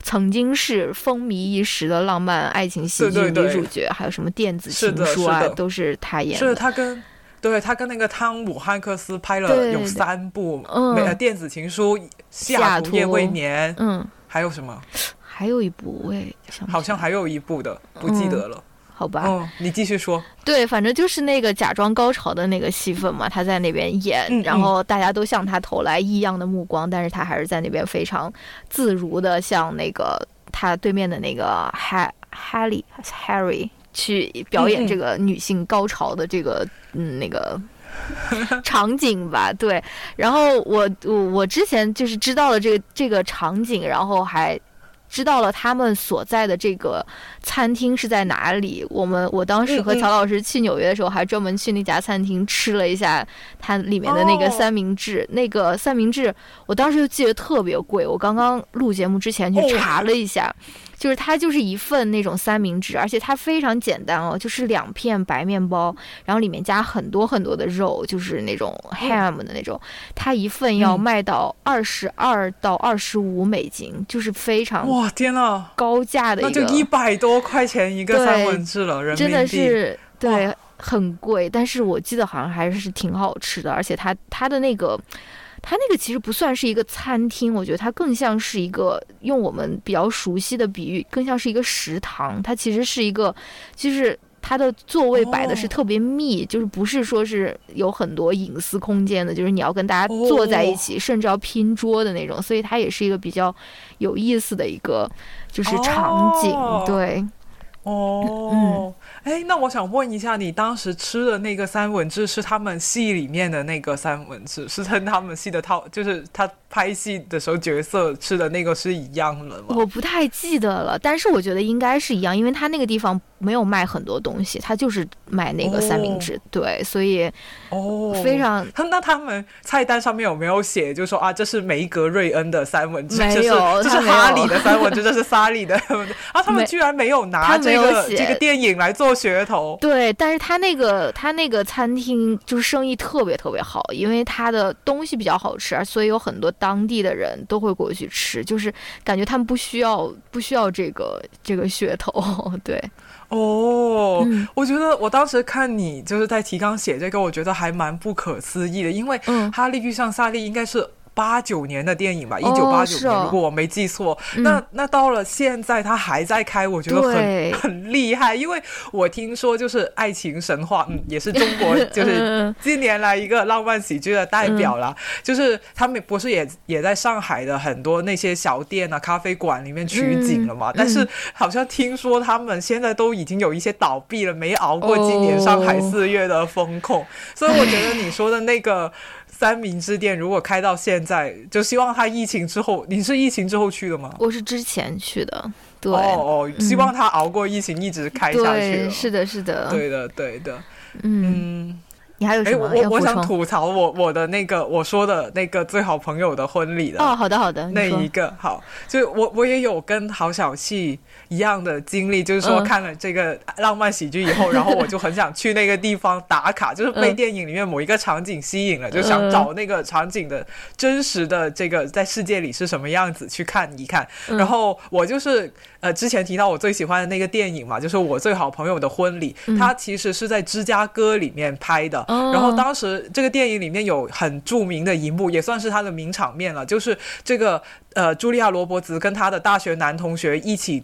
曾经是风靡一时的浪漫爱情喜剧女主角，还有什么电子情书啊，都是她演的。是她跟对他跟那个汤姆汉克斯拍了有三部，嗯，电子情书、下毒夜未眠，嗯，还有什么？还有一部，我也好像还有一部的，不记得了。好吧，嗯，你继续说。对，反正就是那个假装高潮的那个戏份嘛，他在那边演，然后大家都向他投来异样的目光，但是他还是在那边非常自如的向那个他对面的那个 Ha Harry Harry 去表演这个女性高潮的这个嗯那个场景吧。对，然后我我我之前就是知道了这个这个场景，然后还。知道了他们所在的这个餐厅是在哪里。我们我当时和乔老师去纽约的时候，还专门去那家餐厅吃了一下它里面的那个三明治。那个三明治，我当时就记得特别贵。我刚刚录节目之前去查了一下。就是它就是一份那种三明治，而且它非常简单哦，就是两片白面包，然后里面加很多很多的肉，就是那种 ham 的那种。它一份要卖到二十二到二十五美金，就是非常哇天呐，高价的一个，那就一百多块钱一个三文治了，人民币真的是对很贵，但是我记得好像还是挺好吃的，而且它它的那个。它那个其实不算是一个餐厅，我觉得它更像是一个用我们比较熟悉的比喻，更像是一个食堂。它其实是一个，就是它的座位摆的是特别密，就是不是说是有很多隐私空间的，就是你要跟大家坐在一起，甚至要拼桌的那种。所以它也是一个比较有意思的一个就是场景，对。哦。哎，那我想问一下，你当时吃的那个三文治是他们戏里面的那个三文治，是跟他们戏的套，就是他拍戏的时候角色吃的那个是一样的吗？我不太记得了，但是我觉得应该是一样，因为他那个地方没有卖很多东西，他就是卖那个三明治，对，所以哦，非常。那他们菜单上面有没有写，就说啊，这是梅格瑞恩的三文治，没有，这是哈里的三文治，这是萨里的，啊，他们居然没有拿这个这个电影来做。噱头。对，但是他那个他那个餐厅就是生意特别特别好，因为他的东西比较好吃，所以有很多当地的人都会过去吃，就是感觉他们不需要不需要这个这个噱头。对，哦，我觉得我当时看你就是在提纲写这个，我觉得还蛮不可思议的，因为《哈利遇上萨利》应该是。八九年的电影吧，一九八九年，如果我没记错。那那到了现在，他还在开，我觉得很 很厉害。因为我听说，就是爱情神话，嗯，也是中国就是近年来一个浪漫喜剧的代表了。就是他们不是也也在上海的很多那些小店啊、咖啡馆里面取景了嘛？但是好像听说他们现在都已经有一些倒闭了，没熬过今年上海四月的风控。所以我觉得你说的那个。三明治店如果开到现在，就希望他疫情之后，你是疫情之后去的吗？我是之前去的，对哦哦，希望他熬过疫情，一直开下去。是的，是的，对的，对的，嗯。你还有什么？我我想吐槽我我的那个我说的那个最好朋友的婚礼的哦，好的好的，那一个好，就我我也有跟郝小气一样的经历，就是说看了这个浪漫喜剧以后，然后我就很想去那个地方打卡，就是被电影里面某一个场景吸引了，就想找那个场景的真实的这个在世界里是什么样子去看一看。然后我就是呃之前提到我最喜欢的那个电影嘛，就是我最好朋友的婚礼，它其实是在芝加哥里面拍的。然后当时这个电影里面有很著名的一幕，也算是他的名场面了，就是这个呃，茱莉亚·罗伯茨跟她的大学男同学一起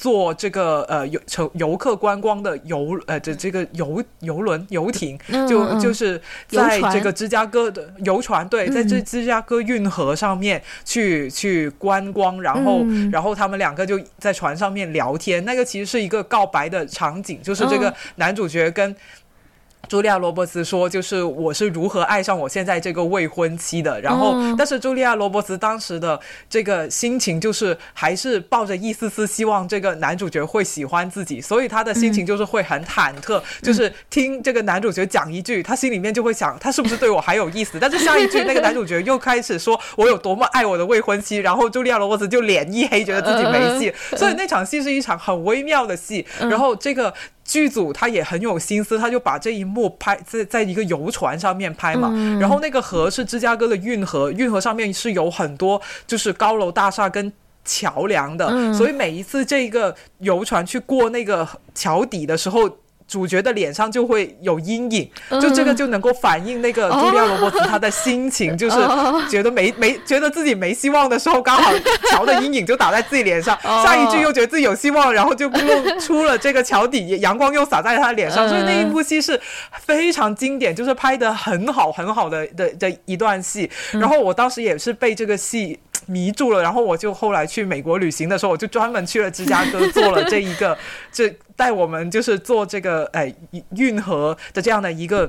坐这个呃游乘游客观光的游呃这这个游游轮游艇，就就是在这个芝加哥的游船，对，在这芝加哥运河上面去去观光，然后然后他们两个就在船上面聊天，那个其实是一个告白的场景，就是这个男主角跟。茱莉亚·罗伯茨说：“就是我是如何爱上我现在这个未婚妻的。”然后，但是茱莉亚·罗伯茨当时的这个心情就是还是抱着一丝丝希望，这个男主角会喜欢自己，所以他的心情就是会很忐忑。就是听这个男主角讲一句，他心里面就会想，他是不是对我还有意思？但是下一句，那个男主角又开始说我有多么爱我的未婚妻，然后茱莉亚·罗伯茨就脸一黑，觉得自己没戏。所以那场戏是一场很微妙的戏。然后这个。剧组他也很有心思，他就把这一幕拍在在一个游船上面拍嘛，然后那个河是芝加哥的运河，运河上面是有很多就是高楼大厦跟桥梁的，所以每一次这个游船去过那个桥底的时候。主角的脸上就会有阴影，就这个就能够反映那个茱莉亚·罗伯茨他的心情，就是觉得没没觉得自己没希望的时候，刚好桥的阴影就打在自己脸上，下一句又觉得自己有希望，然后就露出了这个桥底，阳光又洒在他的脸上，所以那一部戏是非常经典，就是拍的很好很好的的的一段戏。然后我当时也是被这个戏迷住了，然后我就后来去美国旅行的时候，我就专门去了芝加哥做了这一个这。带我们就是坐这个诶运河的这样的一个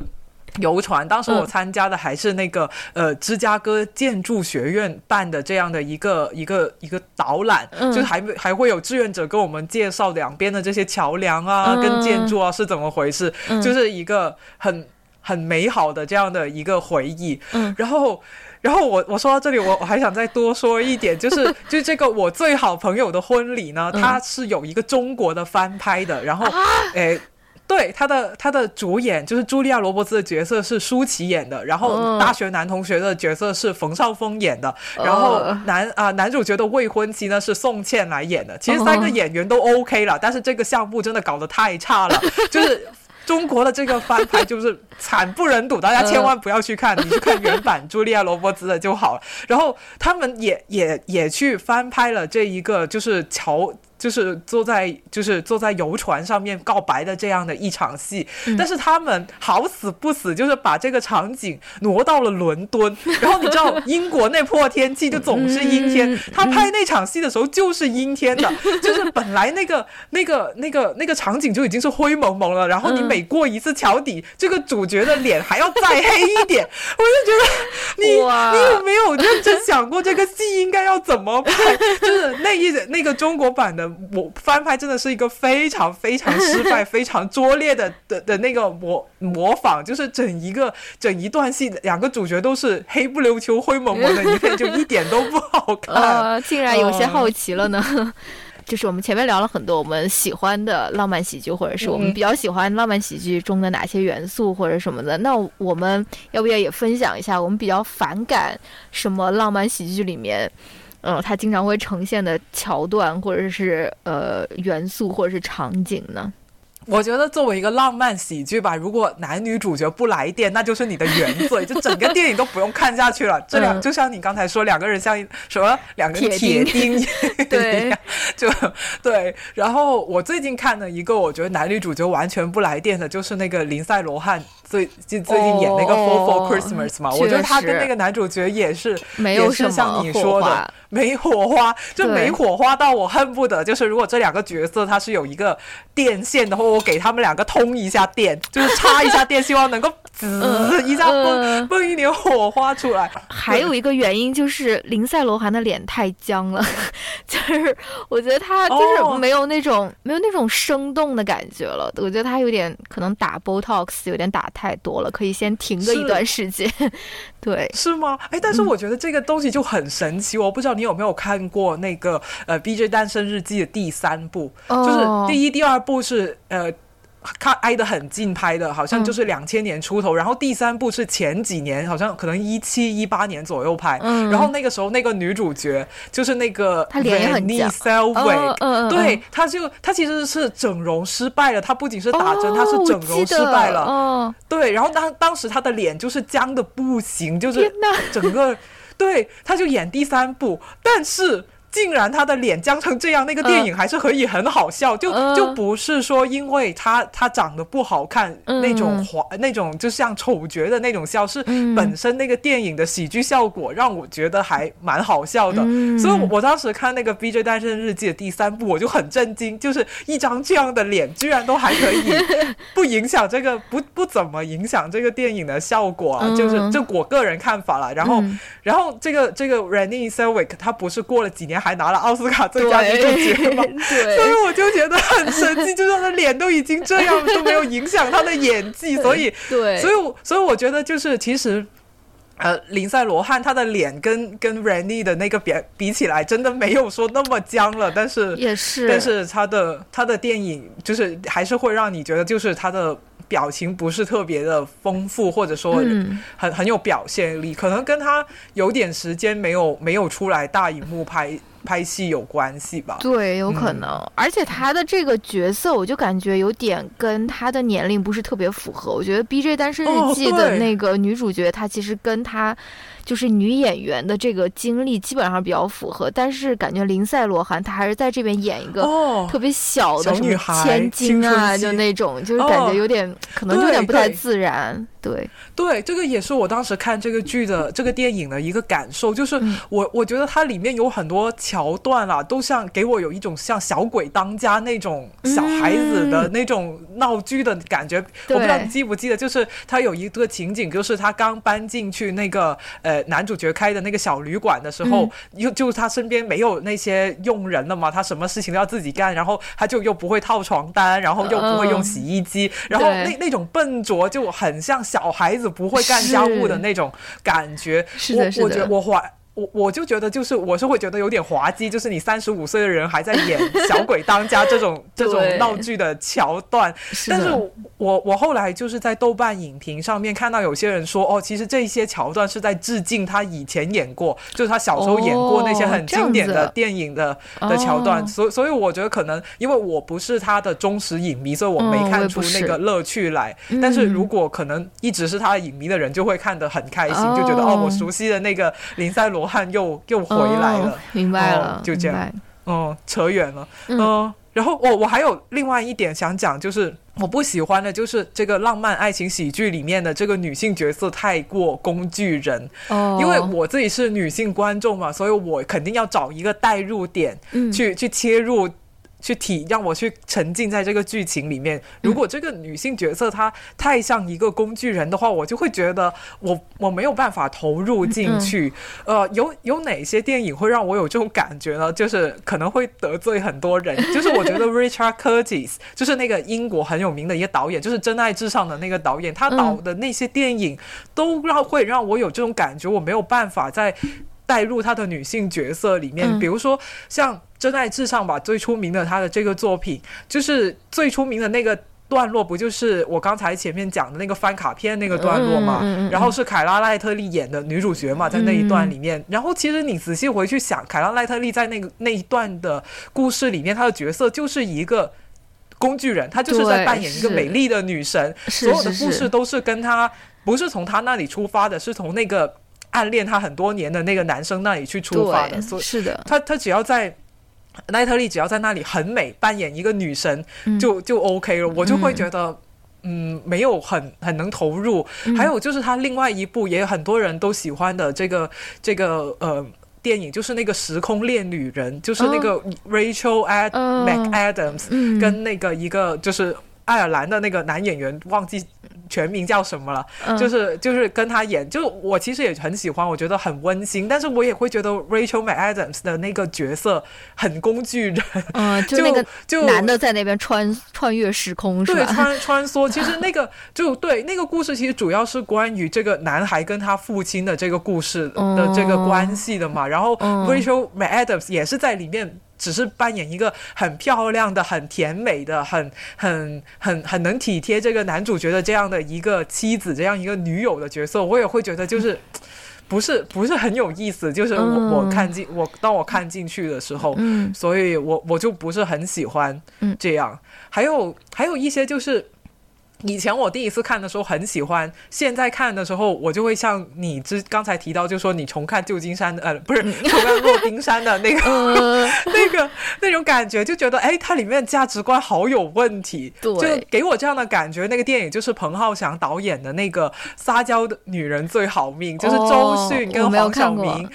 游船，当时我参加的还是那个呃芝加哥建筑学院办的这样的一个一个一个导览，就还还会有志愿者跟我们介绍两边的这些桥梁啊跟建筑啊是怎么回事，就是一个很很美好的这样的一个回忆，然后。然后我我说到这里，我我还想再多说一点，就是 就这个我最好朋友的婚礼呢，它是有一个中国的翻拍的。然后，诶，对，他的他的主演就是茱莉亚·罗伯茨的角色是舒淇演的，然后大学男同学的角色是冯绍峰演的，然后男啊男主角的未婚妻呢是宋茜来演的。其实三个演员都 OK 了，但是这个项目真的搞得太差了，就是。中国的这个翻拍就是惨不忍睹，大家千万不要去看，你去看原版茱莉亚·罗伯茨的就好了。然后他们也也也去翻拍了这一个，就是乔。就是坐在就是坐在游船上面告白的这样的一场戏，但是他们好死不死，就是把这个场景挪到了伦敦。然后你知道英国那破天气就总是阴天，他拍那场戏的时候就是阴天的，就是本来那个那个那个那个场景就已经是灰蒙蒙了，然后你每过一次桥底，这个主角的脸还要再黑一点，我就觉得你你有没有认真想过这个戏应该要怎么拍？就是那一那个中国版的。我翻拍真的是一个非常非常失败、非常拙劣的 的的那个模模仿，就是整一个整一段戏，两个主角都是黑不溜秋、灰蒙蒙的一片，就一点都不好看。呃竟然有些好奇了呢。就是我们前面聊了很多我们喜欢的浪漫喜剧，或者是我们比较喜欢浪漫喜剧中的哪些元素或者什么的。那我们要不要也分享一下我们比较反感什么浪漫喜剧里面，呃，它经常会呈现的桥段或者是呃元素或者是场景呢？我觉得作为一个浪漫喜剧吧，如果男女主角不来电，那就是你的原罪，就整个电影都不用看下去了。这两就像你刚才说，两个人像什么两个铁钉 对，就对。然后我最近看了一个，我觉得男女主角完全不来电的，就是那个林赛罗汉最近最近演那个《Four for Christmas》嘛。我觉得他跟那个男主角也是 没有是像你说的 没火花，就没火花到我恨不得就是如果这两个角色他是有一个电线的话。我给他们两个通一下电，就是插一下电，希望能够滋 一下蹦蹦一点火花出来。还有一个原因就是林赛罗韩的脸太僵了，就是我觉得他就是没有那种没有那种生动的感觉了。我觉得他有点可能打 Botox 有点打太多了，可以先停个一段时间。对，是吗？哎，但是我觉得这个东西就很神奇。我不知道你有没有看过那个呃《B J 单身日记》的第三部，就是第一、第二部是呃。看挨得很近拍的，好像就是两千年出头。然后第三部是前几年，好像可能一七一八年左右拍。然后那个时候那个女主角就是那个 Renee Selwick，对，她就她其实是整容失败了。她不仅是打针，她是整容失败了。对，然后当当时她的脸就是僵的不行，就是整个对，她就演第三部，但是。竟然他的脸僵成这样，那个电影还是可以很好笑，就就不是说因为他他长得不好看那种滑那种就像丑角的那种笑，是本身那个电影的喜剧效果让我觉得还蛮好笑的。所以我当时看那个《B J 单身日记》的第三部，我就很震惊，就是一张这样的脸居然都还可以 不影响这个不不怎么影响这个电影的效果，啊，就是就我个人看法了。然后然后这个这个 Renee Selwick 他不是过了几年。还拿了奥斯卡最佳女主角嘛？所以我就觉得很神奇，就是他的脸都已经这样都没有影响他的演技，所以，对，所以，所以我觉得就是其实，呃，林赛罗汉他的脸跟跟 Randy 的那个比比起来，真的没有说那么僵了，但是也是，但是他的他的电影就是还是会让你觉得就是他的。表情不是特别的丰富，或者说很很有表现力，可能跟他有点时间没有没有出来大荧幕拍拍戏有关系吧？对，有可能。而且他的这个角色，我就感觉有点跟他的年龄不是特别符合。我觉得《B J 单身日记》的那个女主角，她其实跟她。就是女演员的这个经历基本上比较符合，但是感觉林赛罗韩她还是在这边演一个特别小的什么千金啊，就那种，就是感觉有点可能有点不太自然。对。对，这个也是我当时看这个剧的这个电影的一个感受，就是我我觉得它里面有很多桥段啊，都像给我有一种像小鬼当家那种小孩子的那种闹剧的感觉。我不知道你记不记得，就是他有一个情景，就是他刚搬进去那个呃男主角开的那个小旅馆的时候，又就是他身边没有那些佣人了嘛，他什么事情都要自己干，然后他就又不会套床单，然后又不会用洗衣机，然后那那种笨拙就很像。小孩子不会干家务的那种感觉，我我觉得我怀。我我就觉得，就是我是会觉得有点滑稽，就是你三十五岁的人还在演小鬼当家这种 这种闹剧的桥段。但是，我我后来就是在豆瓣影评上面看到有些人说，哦，其实这些桥段是在致敬他以前演过，就是他小时候演过那些很经典的电影的的桥段。所所以，我觉得可能因为我不是他的忠实影迷，所以我没看出那个乐趣来。但是如果可能一直是他的影迷的人，就会看得很开心，就觉得哦，我熟悉的那个林赛罗。罗汉又又回来了，明白了，就这样，嗯，扯远了，嗯，然后我我还有另外一点想讲，就是我不喜欢的就是这个浪漫爱情喜剧里面的这个女性角色太过工具人，哦，因为我自己是女性观众嘛，所以我肯定要找一个代入点，去去切入。去体让我去沉浸在这个剧情里面。如果这个女性角色她太像一个工具人的话，我就会觉得我我没有办法投入进去。呃，有有哪些电影会让我有这种感觉呢？就是可能会得罪很多人。就是我觉得 Richard Curtis 就是那个英国很有名的一个导演，就是《真爱至上》的那个导演，他导的那些电影都让会让我有这种感觉，我没有办法在。带入他的女性角色里面，比如说像《真爱至上》吧，最出名的他的这个作品，就是最出名的那个。段落不就是我刚才前面讲的那个翻卡片那个段落嘛？然后是凯拉奈特利演的女主角嘛，在那一段里面。然后其实你仔细回去想，凯拉奈特利在那个那一段的故事里面，她的角色就是一个工具人，她就是在扮演一个美丽的女神。所有的故事都是跟她不是从她那里出发的，是从那个暗恋他很多年的那个男生那里去出发的。所以是的，他他只要在。奈特利只要在那里很美，扮演一个女神就就 OK 了，我就会觉得嗯没有很很能投入。还有就是他另外一部也有很多人都喜欢的这个这个呃电影，就是那个时空恋女人，就是那个 Rachel Ad McAdams 跟那个一个就是爱尔兰的那个男演员忘记。全名叫什么了？就是就是跟他演，就我其实也很喜欢，我觉得很温馨。但是我也会觉得 Rachel McAdams 的那个角色很工具人，嗯，就那个就男的在那边穿穿越时空，对，穿穿梭。其实那个就对那个故事，其实主要是关于这个男孩跟他父亲的这个故事的这个关系的嘛。然后 Rachel McAdams 也是在里面。只是扮演一个很漂亮的、很甜美的、很很很很能体贴这个男主角的这样的一个妻子、这样一个女友的角色，我也会觉得就是 不是不是很有意思。就是我我看进我当我看进去的时候，所以我我就不是很喜欢这样。还有还有一些就是。以前我第一次看的时候很喜欢，现在看的时候我就会像你之刚才提到，就说你重看旧金山的，呃，不是重看洛冰山的那个 那个那种感觉，就觉得哎，它里面价值观好有问题，就给我这样的感觉。那个电影就是彭浩翔导演的那个《撒娇的女人最好命》，就是周迅跟黄晓明。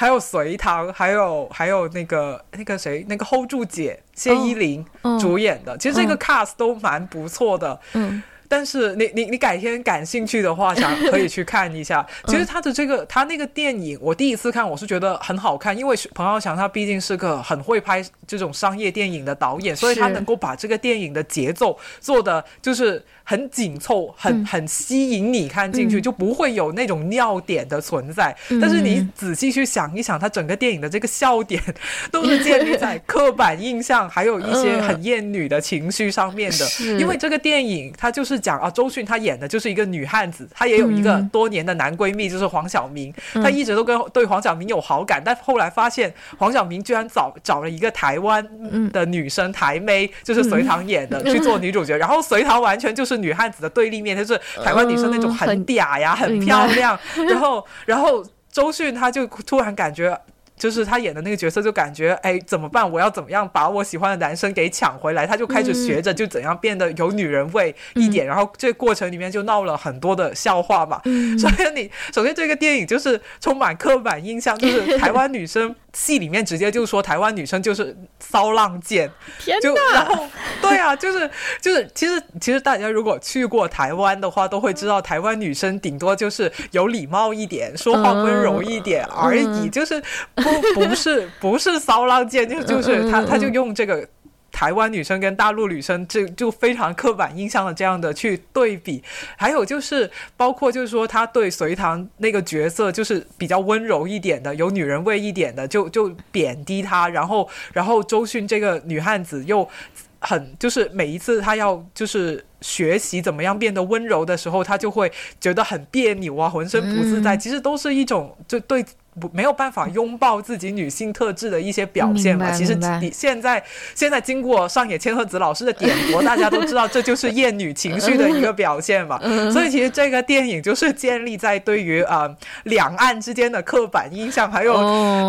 还有隋唐，还有还有那个那个谁，那个 hold 住姐谢依霖主演的，其实这个 cast 都蛮不错的。嗯。但是你你你改天感兴趣的话，想可以去看一下。其实他的这个他那个电影，我第一次看我是觉得很好看，因为彭浩翔他毕竟是个很会拍这种商业电影的导演，所以他能够把这个电影的节奏做的就是很紧凑，很很吸引你看进去，就不会有那种尿点的存在。但是你仔细去想一想，他整个电影的这个笑点都是建立在刻板印象，还有一些很厌女的情绪上面的。因为这个电影它就是。讲啊，周迅她演的就是一个女汉子，她也有一个多年的男闺蜜，就是黄晓明。她一直都跟对黄晓明有好感，但后来发现黄晓明居然找找了一个台湾的女生台妹，就是隋唐演的去做女主角。然后隋唐完全就是女汉子的对立面，就是台湾女生那种很嗲呀、很漂亮。然后，然后周迅她就突然感觉。就是他演的那个角色，就感觉哎，怎么办？我要怎么样把我喜欢的男生给抢回来？他就开始学着就怎样变得有女人味一点，然后这过程里面就闹了很多的笑话嘛。所以你首先这个电影就是充满刻板印象，就是台湾女生。戏里面直接就说台湾女生就是骚浪贱，就然后对啊，就是就是其实其实大家如果去过台湾的话，都会知道台湾女生顶多就是有礼貌一点，说话温柔一点而已，就是不 不是不是骚浪贱，就就是他他就用这个。台湾女生跟大陆女生，这就非常刻板印象的这样的去对比，还有就是包括就是说，他对隋唐那个角色就是比较温柔一点的，有女人味一点的，就就贬低他，然后然后周迅这个女汉子又很就是每一次她要就是学习怎么样变得温柔的时候，她就会觉得很别扭啊，浑身不自在，其实都是一种就对。不没有办法拥抱自己女性特质的一些表现嘛？其实你现在现在经过上野千鹤子老师的点拨，大家都知道这就是厌女情绪的一个表现嘛。所以其实这个电影就是建立在对于啊两岸之间的刻板印象，还有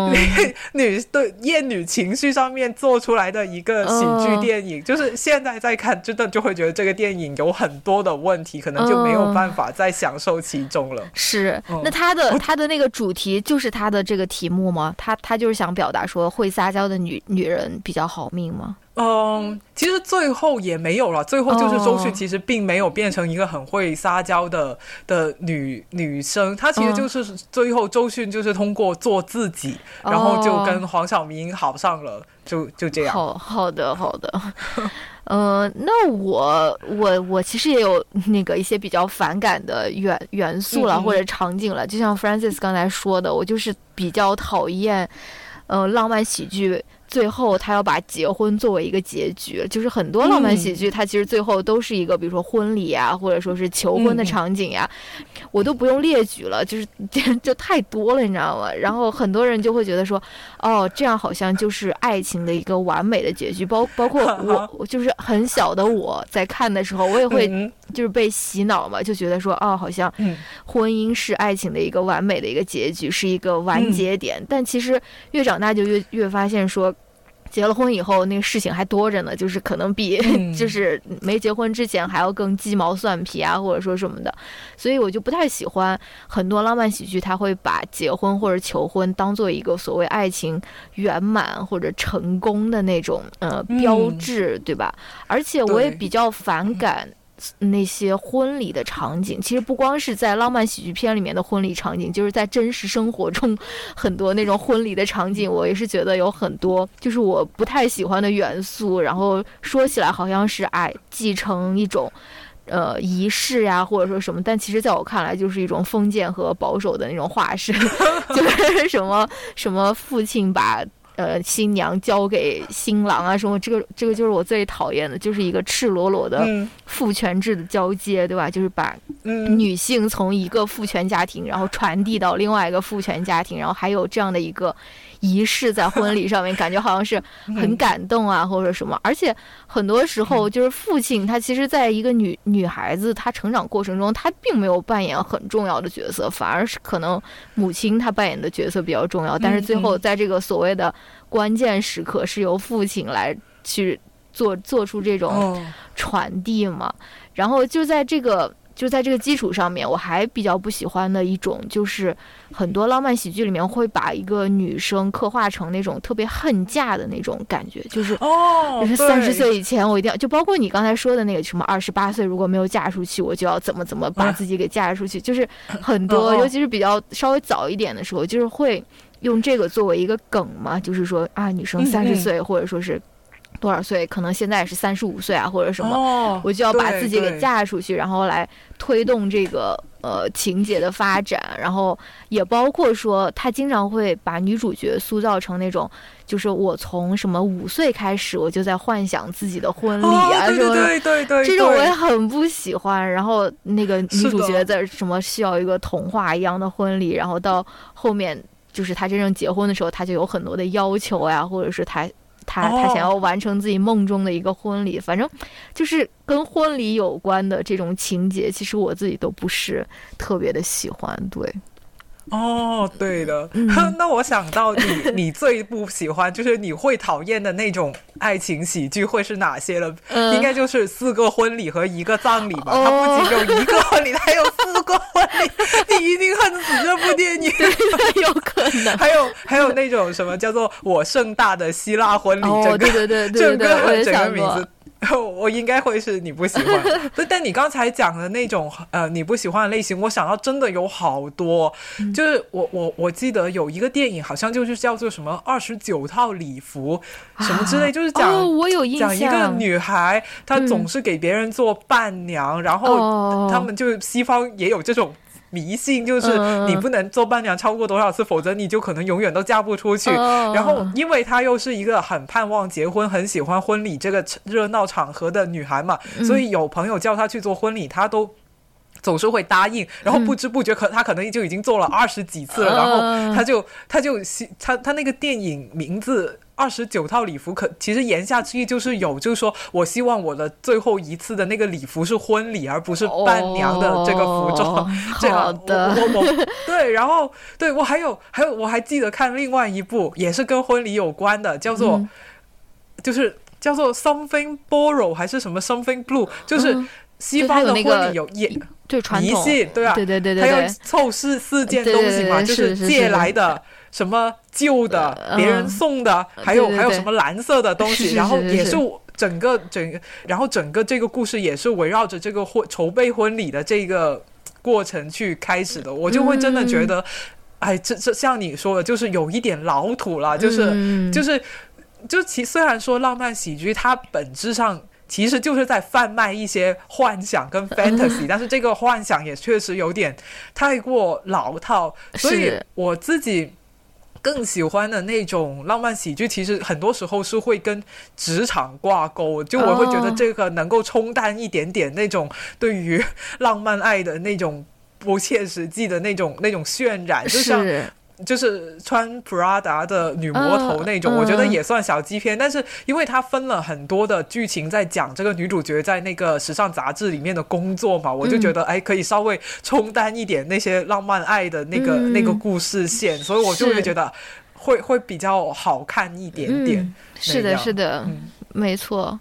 女对厌女情绪上面做出来的一个喜剧电影。就是现在在看，真的就会觉得这个电影有很多的问题，可能就没有办法再享受其中了。是，那他的他的那个主题就是。他的这个题目吗？他他就是想表达说会撒娇的女女人比较好命吗？嗯，其实最后也没有了。最后就是周迅其实并没有变成一个很会撒娇的的女女生，她其实就是最后周迅就是通过做自己，然后就跟黄晓明好上了，就就这样。好好的好的。嗯，那我我我其实也有 那个一些比较反感的元元素了，或者场景了。就像 Francis 刚才说的，我就是比较讨厌，呃，浪漫喜剧。最后，他要把结婚作为一个结局，就是很多浪漫喜剧，它其实最后都是一个，比如说婚礼啊，或者说是求婚的场景呀，我都不用列举了，就是就太多了，你知道吗？然后很多人就会觉得说，哦，这样好像就是爱情的一个完美的结局，包包括 我，就是很小的我在看的时候，我也会就是被洗脑嘛，就觉得说，哦，好像婚姻是爱情的一个完美的一个结局，是一个完结点。但其实越长大就越越发现说。结了婚以后，那个事情还多着呢，就是可能比 就是没结婚之前还要更鸡毛蒜皮啊，或者说什么的，所以我就不太喜欢很多浪漫喜剧，他会把结婚或者求婚当做一个所谓爱情圆满或者成功的那种呃标志，对吧？而且我也比较反感。那些婚礼的场景，其实不光是在浪漫喜剧片里面的婚礼场景，就是在真实生活中很多那种婚礼的场景，我也是觉得有很多就是我不太喜欢的元素。然后说起来好像是哎继承一种呃仪式呀，或者说什么，但其实在我看来就是一种封建和保守的那种化身，就是什么什么父亲把。呃，新娘交给新郎啊，什么这个这个就是我最讨厌的，就是一个赤裸裸的父权制的交接，对吧？就是把女性从一个父权家庭，然后传递到另外一个父权家庭，然后还有这样的一个。仪式在婚礼上面，感觉好像是 很感动啊，或者什么。而且很多时候，就是父亲他其实在一个女女孩子她成长过程中，他并没有扮演很重要的角色，反而是可能母亲她扮演的角色比较重要。但是最后在这个所谓的关键时刻，是由父亲来去做做出这种传递嘛。然后就在这个。就在这个基础上面，我还比较不喜欢的一种，就是很多浪漫喜剧里面会把一个女生刻画成那种特别恨嫁的那种感觉，就是哦，就是三十岁以前我一定要，就包括你刚才说的那个什么二十八岁如果没有嫁出去，我就要怎么怎么把自己给嫁出去，就是很多，尤其是比较稍微早一点的时候，就是会用这个作为一个梗嘛，就是说啊，女生三十岁或者说是。多少岁？可能现在是三十五岁啊，或者什么，我就要把自己给嫁出去，然后来推动这个呃情节的发展。然后也包括说，他经常会把女主角塑造成那种，就是我从什么五岁开始，我就在幻想自己的婚礼啊，什么对对对，这种我也很不喜欢。然后那个女主角在什么需要一个童话一样的婚礼，然后到后面就是她真正结婚的时候，她就有很多的要求呀，或者是她。他他想要完成自己梦中的一个婚礼，反正就是跟婚礼有关的这种情节，其实我自己都不是特别的喜欢，对。哦，对的，那我想到你，你最不喜欢就是你会讨厌的那种爱情喜剧会是哪些了？应该就是四个婚礼和一个葬礼吧？它不仅有一个婚礼，还有四个婚礼，你一定恨死这部电影，有可能。还有还有那种什么叫做我盛大的希腊婚礼？哦，对对对对对，整个名字。我应该会是你不喜欢，不，但你刚才讲的那种呃你不喜欢的类型，我想到真的有好多，就是我我我记得有一个电影，好像就是叫做什么二十九套礼服什么之类，就是讲我有印象，讲一个女孩，她总是给别人做伴娘，然后他们就西方也有这种。迷信就是你不能做伴娘超过多少次，否则你就可能永远都嫁不出去。然后，因为她又是一个很盼望结婚、很喜欢婚礼这个热闹场合的女孩嘛，所以有朋友叫她去做婚礼，她都总是会答应。然后不知不觉，可她可能就已经做了二十几次了。然后她就她就她她那个电影名字。二十九套礼服，可其实言下之意就是有，就是说我希望我的最后一次的那个礼服是婚礼，而不是伴娘的这个服装。好的，我我对，然后对我还有还有，我还记得看另外一部也是跟婚礼有关的，叫做就是叫做 Something Borrow 还是什么 Something Blue，就是西方的婚礼有也对迷信，对啊，对对对对，还有凑四四件东西嘛，就是借来的。什么旧的，别人送的，还有还有什么蓝色的东西，然后也是整个整个，然后整个这个故事也是围绕着这个婚筹备婚礼的这个过程去开始的，我就会真的觉得，哎，这这像你说的，就是有一点老土了，就是就是就其虽然说浪漫喜剧它本质上。其实就是在贩卖一些幻想跟 fantasy，但是这个幻想也确实有点太过老套，所以我自己更喜欢的那种浪漫喜剧，其实很多时候是会跟职场挂钩，就我会觉得这个能够冲淡一点点那种对于浪漫爱的那种不切实际的那种那种渲染，就像。就是穿 Prada 的女魔头那种，我觉得也算小鸡片，但是因为它分了很多的剧情在讲这个女主角在那个时尚杂志里面的工作嘛，我就觉得哎，可以稍微冲淡一点那些浪漫爱的那个那个故事线，所以我就会觉得会会比较好看一点点。是的，是的，没错。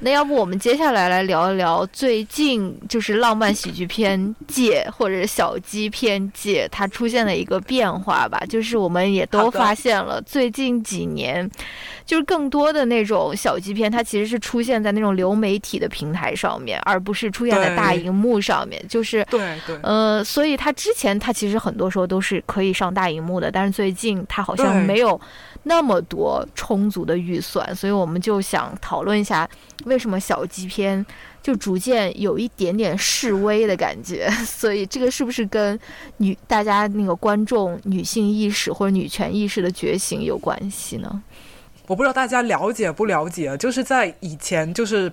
那要不我们接下来来聊一聊最近就是浪漫喜剧片界或者小鸡片界它出现的一个变化吧，就是我们也都发现了最近几年，就是更多的那种小鸡片，它其实是出现在那种流媒体的平台上面，而不是出现在大荧幕上面。就是对对，呃，所以它之前它其实很多时候都是可以上大荧幕的，但是最近它好像没有。那么多充足的预算，所以我们就想讨论一下，为什么小鸡片就逐渐有一点点示威的感觉？所以这个是不是跟女大家那个观众女性意识或者女权意识的觉醒有关系呢？我不知道大家了解不了解，就是在以前就是。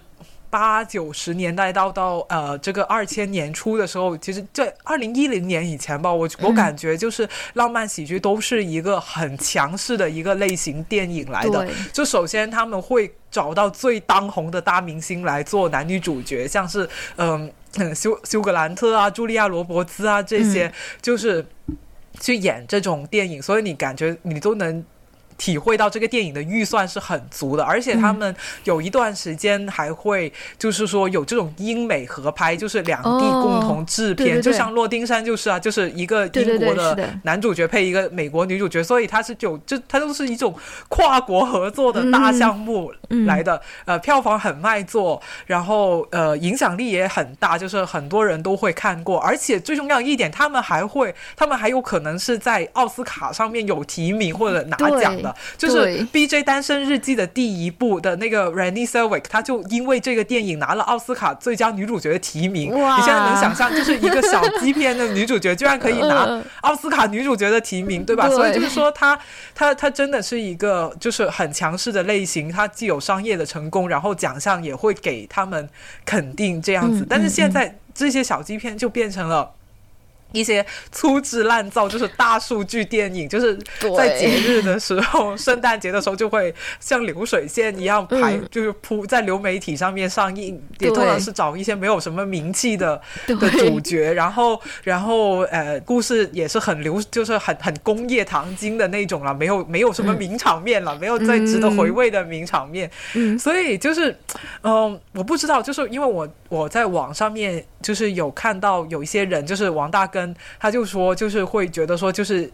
八九十年代到到呃这个二千年初的时候，其实在二零一零年以前吧，我我感觉就是浪漫喜剧都是一个很强势的一个类型电影来的。就首先他们会找到最当红的大明星来做男女主角，像是嗯休休格兰特啊、茱莉亚罗伯兹啊这些，就是去演这种电影，所以你感觉你都能。体会到这个电影的预算是很足的，而且他们有一段时间还会就是说有这种英美合拍，就是两地共同制片，就像《洛丁山》就是啊，就是一个英国的男主角配一个美国女主角，所以它是有就它都是一种跨国合作的大项目来的，呃，票房很卖座，然后呃影响力也很大，就是很多人都会看过，而且最重要一点，他们还会，他们还有可能是在奥斯卡上面有提名或者拿奖的。就是《B J 单身日记》的第一部的那个 Renee Zellweger，他就因为这个电影拿了奥斯卡最佳女主角的提名。你现在能想象，就是一个小鸡片的女主角，居然可以拿奥斯卡女主角的提名，对吧？所以就是说，她她她真的是一个就是很强势的类型，她既有商业的成功，然后奖项也会给他们肯定这样子。但是现在这些小鸡片就变成了。一些粗制滥造，就是大数据电影，就是在节日的时候，圣诞节的时候就会像流水线一样排，就是铺在流媒体上面上映，也通常是找一些没有什么名气的的主角，然后然后呃，故事也是很流，就是很很工业糖精的那种了，没有没有什么名场面了，没有再值得回味的名场面，所以就是嗯，我不知道，就是因为我我在网上面就是有看到有一些人，就是王大哥。他就说，就是会觉得说，就是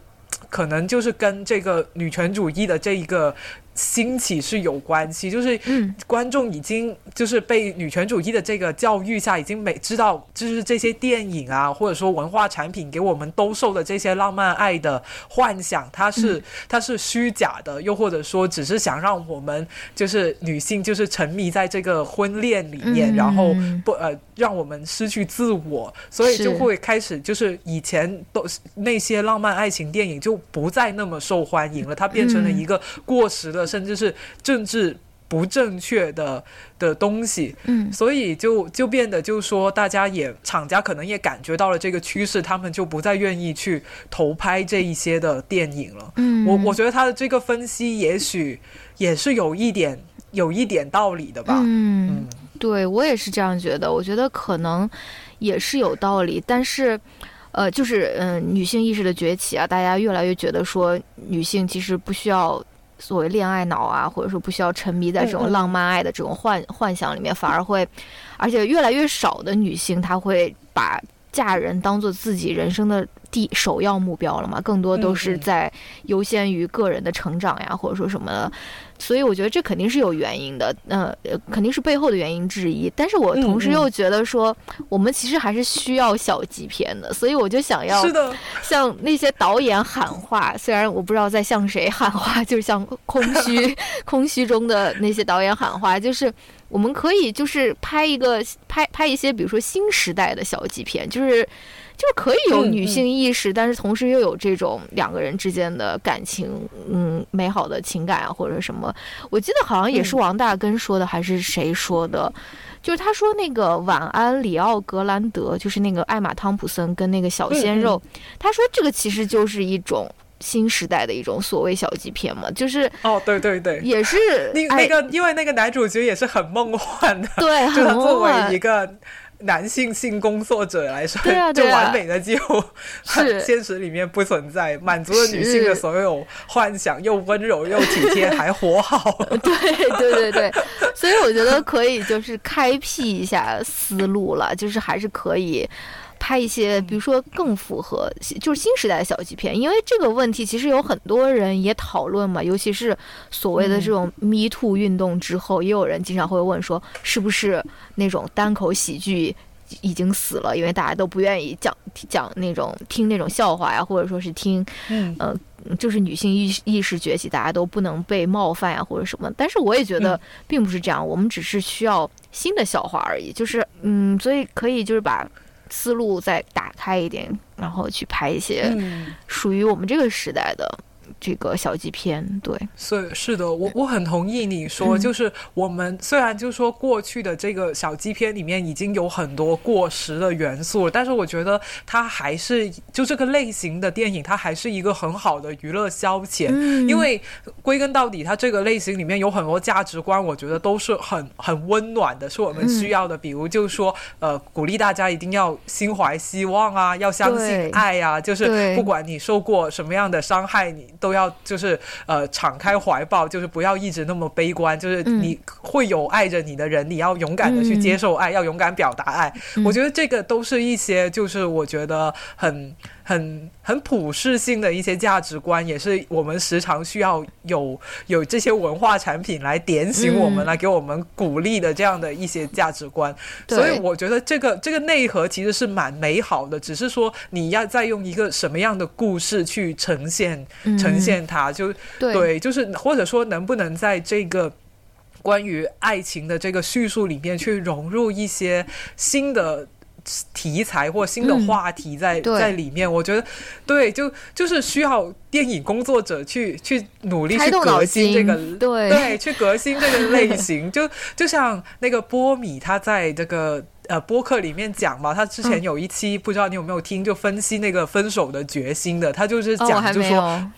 可能就是跟这个女权主义的这一个。兴起是有关系，就是观众已经就是被女权主义的这个教育下，已经没知道，就是这些电影啊，或者说文化产品给我们兜售的这些浪漫爱的幻想，它是它是虚假的，又或者说只是想让我们就是女性就是沉迷在这个婚恋里面，然后不呃让我们失去自我，所以就会开始就是以前都那些浪漫爱情电影就不再那么受欢迎了，它变成了一个过时的。甚至是政治不正确的的东西，嗯，所以就就变得就是说，大家也厂家可能也感觉到了这个趋势，他们就不再愿意去投拍这一些的电影了。嗯，我我觉得他的这个分析也许也是有一点有一点道理的吧。嗯，对我也是这样觉得，我觉得可能也是有道理，但是呃，就是嗯，女性意识的崛起啊，大家越来越觉得说女性其实不需要。所谓恋爱脑啊，或者说不需要沉迷在这种浪漫爱的这种幻幻想里面，反而会，而且越来越少的女性，她会把嫁人当做自己人生的第首要目标了嘛？更多都是在优先于个人的成长呀，或者说什么的。所以我觉得这肯定是有原因的，呃，肯定是背后的原因之一。但是我同时又觉得说，我们其实还是需要小级片的，所以我就想要向那些导演喊话。虽然我不知道在向谁喊话，就是向空虚 空虚中的那些导演喊话，就是我们可以就是拍一个拍拍一些，比如说新时代的小纪片，就是就是可以有女性意识，但是同时又有这种两个人之间的感情，嗯，美好的情感啊，或者什么。我记得好像也是王大根说的，还是谁说的？就是他说那个晚安里奥格兰德，就是那个艾玛汤普森跟那个小鲜肉，他说这个其实就是一种。新时代的一种所谓小纪片嘛，就是哦，对对对，也是 那那个，因为那个男主角也是很梦幻的，对，就他作为一个男性性工作者来说，对啊，就完美的几乎是 现实里面不存在，满足了女性的所有幻想，又温柔又体贴，还活好，对对对对，所以我觉得可以就是开辟一下思路了，就是还是可以。拍一些，比如说更符合就是新时代的小纪片，因为这个问题其实有很多人也讨论嘛，尤其是所谓的这种 Me Too 运动之后，也有人经常会问说，是不是那种单口喜剧已经死了？因为大家都不愿意讲讲那种听那种笑话呀，或者说是听，呃，就是女性意意识崛起，大家都不能被冒犯呀，或者什么。但是我也觉得并不是这样，我们只是需要新的笑话而已，就是嗯，所以可以就是把。思路再打开一点，然后去拍一些属于我们这个时代的。这个小纪片，对，是是的，我我很同意你说，就是我们虽然就说过去的这个小纪片里面已经有很多过时的元素，但是我觉得它还是就这个类型的电影，它还是一个很好的娱乐消遣，因为归根到底，它这个类型里面有很多价值观，我觉得都是很很温暖的，是我们需要的。比如就是说，呃，鼓励大家一定要心怀希望啊，要相信爱啊，就是不管你受过什么样的伤害，你。都要就是呃敞开怀抱，就是不要一直那么悲观。就是你会有爱着你的人，你要勇敢的去接受爱，要勇敢表达爱。我觉得这个都是一些就是我觉得很。很很普世性的一些价值观，也是我们时常需要有有这些文化产品来点醒我们，来给我们鼓励的这样的一些价值观。所以我觉得这个这个内核其实是蛮美好的，只是说你要再用一个什么样的故事去呈现呈现它，就对，就是或者说能不能在这个关于爱情的这个叙述里面去融入一些新的。题材或新的话题在在里面，我觉得对，就就是需要电影工作者去去努力去革新这个，对 对，去革新这个类型。就 就像那个波米他在这个呃播客里面讲嘛，他之前有一期不知道你有没有听，就分析那个分手的决心的，他就是讲就说。哦，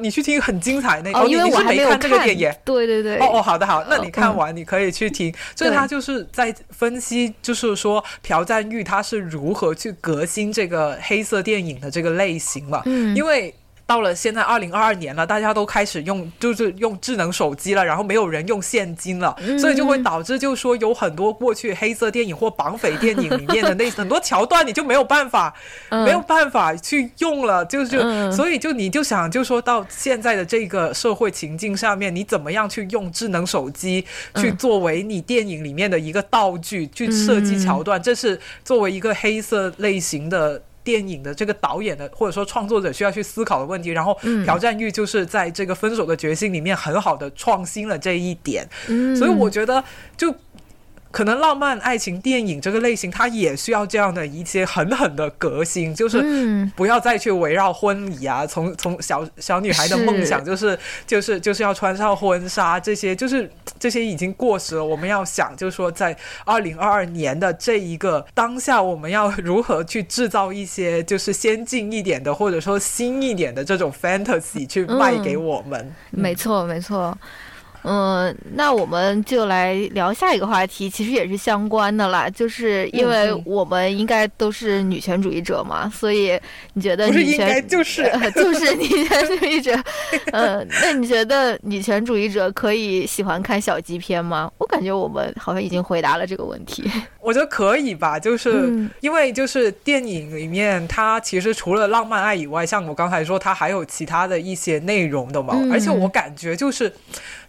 你去听很精彩那个，因为我是没看这个电影。对对对。哦哦，好的好，那你看完你可以去听，就是他就是在分析，就是说朴赞玉他是如何去革新这个黑色电影的这个类型嘛，嗯，因为。到了现在二零二二年了，大家都开始用就是用智能手机了，然后没有人用现金了，所以就会导致就是说有很多过去黑色电影或绑匪电影里面的那 很多桥段，你就没有办法没有办法去用了，就是所以就你就想就说到现在的这个社会情境上面，你怎么样去用智能手机去作为你电影里面的一个道具去设计桥段，这是作为一个黑色类型的。电影的这个导演的或者说创作者需要去思考的问题，然后朴赞玉就是在这个分手的决心里面很好的创新了这一点，所以我觉得就。可能浪漫爱情电影这个类型，它也需要这样的一些狠狠的革新，就是不要再去围绕婚礼啊，从从小小女孩的梦想，就是就是就是要穿上婚纱这些，就是这些已经过时了。我们要想，就是说在二零二二年的这一个当下，我们要如何去制造一些就是先进一点的，或者说新一点的这种 fantasy 去卖给我们。没错，没错。嗯，那我们就来聊下一个话题，其实也是相关的啦，就是因为我们应该都是女权主义者嘛，所以你觉得女权就是就是女权主义者，嗯，那你觉得女权主义者可以喜欢看小鸡片吗？我感觉我们好像已经回答了这个问题。我觉得可以吧，就是因为就是电影里面它其实除了浪漫爱以外，像我刚才说，它还有其他的一些内容的嘛，而且我感觉就是。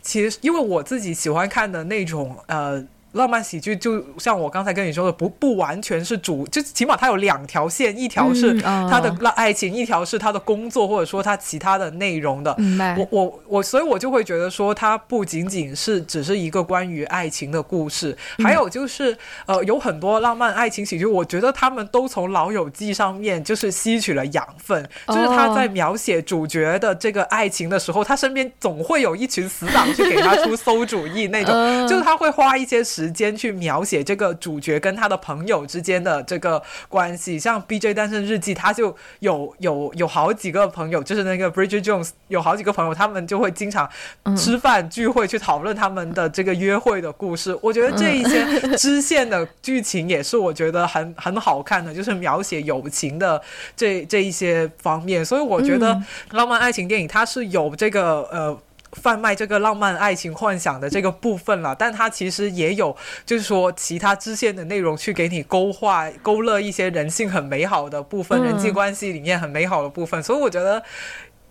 其实，因为我自己喜欢看的那种呃浪漫喜剧就像我刚才跟你说的，不不完全是主，就起码它有两条线，一条是他的爱情，一条是他的工作，或者说他其他的内容的。我我我，所以我就会觉得说，它不仅仅是只是一个关于爱情的故事，还有就是呃，有很多浪漫爱情喜剧，我觉得他们都从《老友记》上面就是吸取了养分，就是他在描写主角的这个爱情的时候，他身边总会有一群死党去给他出馊主意那种，就是他会花一些时。时间去描写这个主角跟他的朋友之间的这个关系，像《B J 单身日记》，他就有有有好几个朋友，就是那个 Bridget Jones 有好几个朋友，他们就会经常吃饭聚会去讨论他们的这个约会的故事。我觉得这一些支线的剧情也是我觉得很很好看的，就是描写友情的这这一些方面。所以我觉得浪漫爱情电影它是有这个呃。贩卖这个浪漫爱情幻想的这个部分了，但它其实也有，就是说其他支线的内容去给你勾画、勾勒一些人性很美好的部分，人际关系里面很美好的部分，所以我觉得。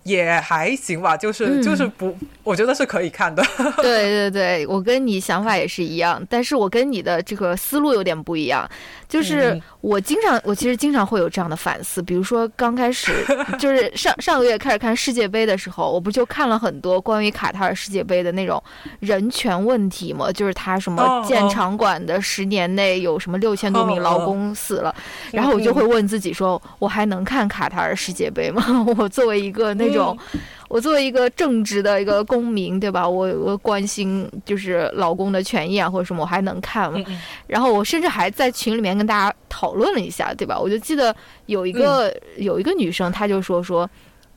也还行吧，就是就是不，我觉得是可以看的。对对对，我跟你想法也是一样，但是我跟你的这个思路有点不一样。就是我经常，我其实经常会有这样的反思。比如说刚开始，就是上上个月开始看世界杯的时候，我不就看了很多关于卡塔尔世界杯的那种人权问题嘛？就是他什么建场馆的十年内有什么六千多名劳工死了，然后我就会问自己说，我还能看卡塔尔世界杯吗？我作为一个那。这种，我作为一个正直的一个公民，对吧？我我关心就是老公的权益啊，或者什么，我还能看吗？然后我甚至还在群里面跟大家讨论了一下，对吧？我就记得有一个有一个女生，她就说说。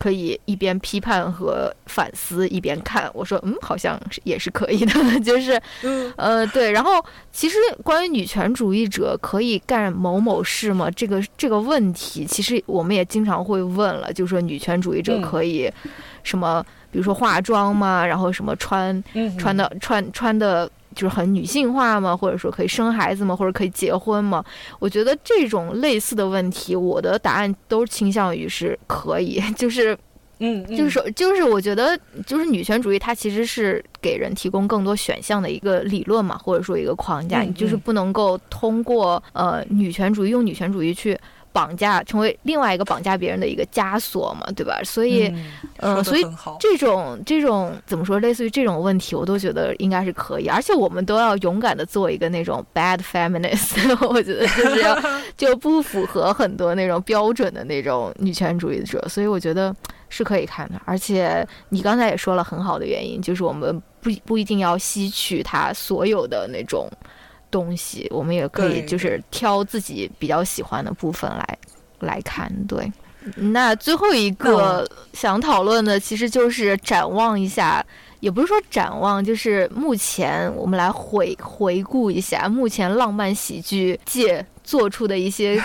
可以一边批判和反思一边看，我说嗯，好像也是可以的，就是，呃，对。然后其实关于女权主义者可以干某某事吗？这个这个问题，其实我们也经常会问了，就说女权主义者可以什么，比如说化妆吗？然后什么穿穿的穿穿的。就是很女性化吗？或者说可以生孩子吗？或者可以结婚吗？我觉得这种类似的问题，我的答案都倾向于是可以。就是，嗯，就是说，就是我觉得，就是女权主义它其实是给人提供更多选项的一个理论嘛，或者说一个框架。你就是不能够通过呃女权主义用女权主义去。绑架成为另外一个绑架别人的一个枷锁嘛，对吧？所以，嗯，所以这种这种怎么说，类似于这种问题，我都觉得应该是可以。而且我们都要勇敢的做一个那种 bad feminist，我觉得就是要 就不符合很多那种标准的那种女权主义者。所以我觉得是可以看的。而且你刚才也说了很好的原因，就是我们不不一定要吸取他所有的那种。东西，我们也可以就是挑自己比较喜欢的部分来来看。对，那最后一个想讨论的，其实就是展望一下，也不是说展望，就是目前我们来回回顾一下目前浪漫喜剧界做出的一些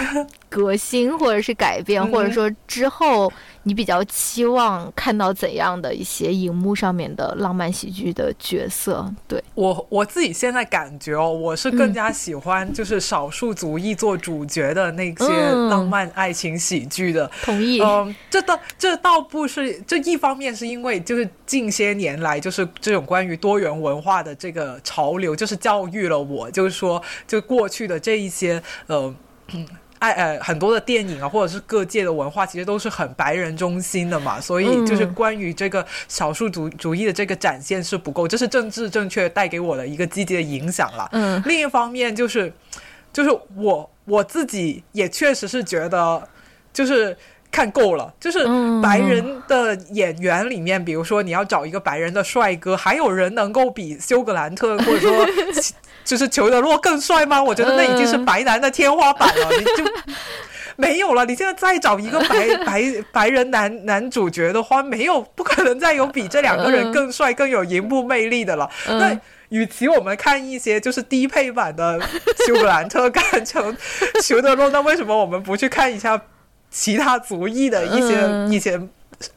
革新，或者是改变，或者说之后。你比较期望看到怎样的一些荧幕上面的浪漫喜剧的角色？对我我自己现在感觉哦，我是更加喜欢就是少数族裔做主角的那些浪漫爱情喜剧的。同意。嗯，这倒这倒不是，这一方面是因为就是近些年来就是这种关于多元文化的这个潮流，就是教育了我，就是说就过去的这一些呃。爱呃很多的电影啊，或者是各界的文化，其实都是很白人中心的嘛，所以就是关于这个少数族主义的这个展现是不够，这是政治正确带给我的一个积极的影响了。嗯，另一方面就是，就是我我自己也确实是觉得，就是看够了，就是白人的演员里面，比如说你要找一个白人的帅哥，还有人能够比休格兰特或者说。就是裘德洛更帅吗？我觉得那已经是白男的天花板了，你就 没有了。你现在再找一个白 白白人男男主角的话，没有不可能再有比这两个人更帅、更有荧幕魅力的了。那与其我们看一些就是低配版的休格兰特改成裘德洛，那为什么我们不去看一下其他族裔的一些一些？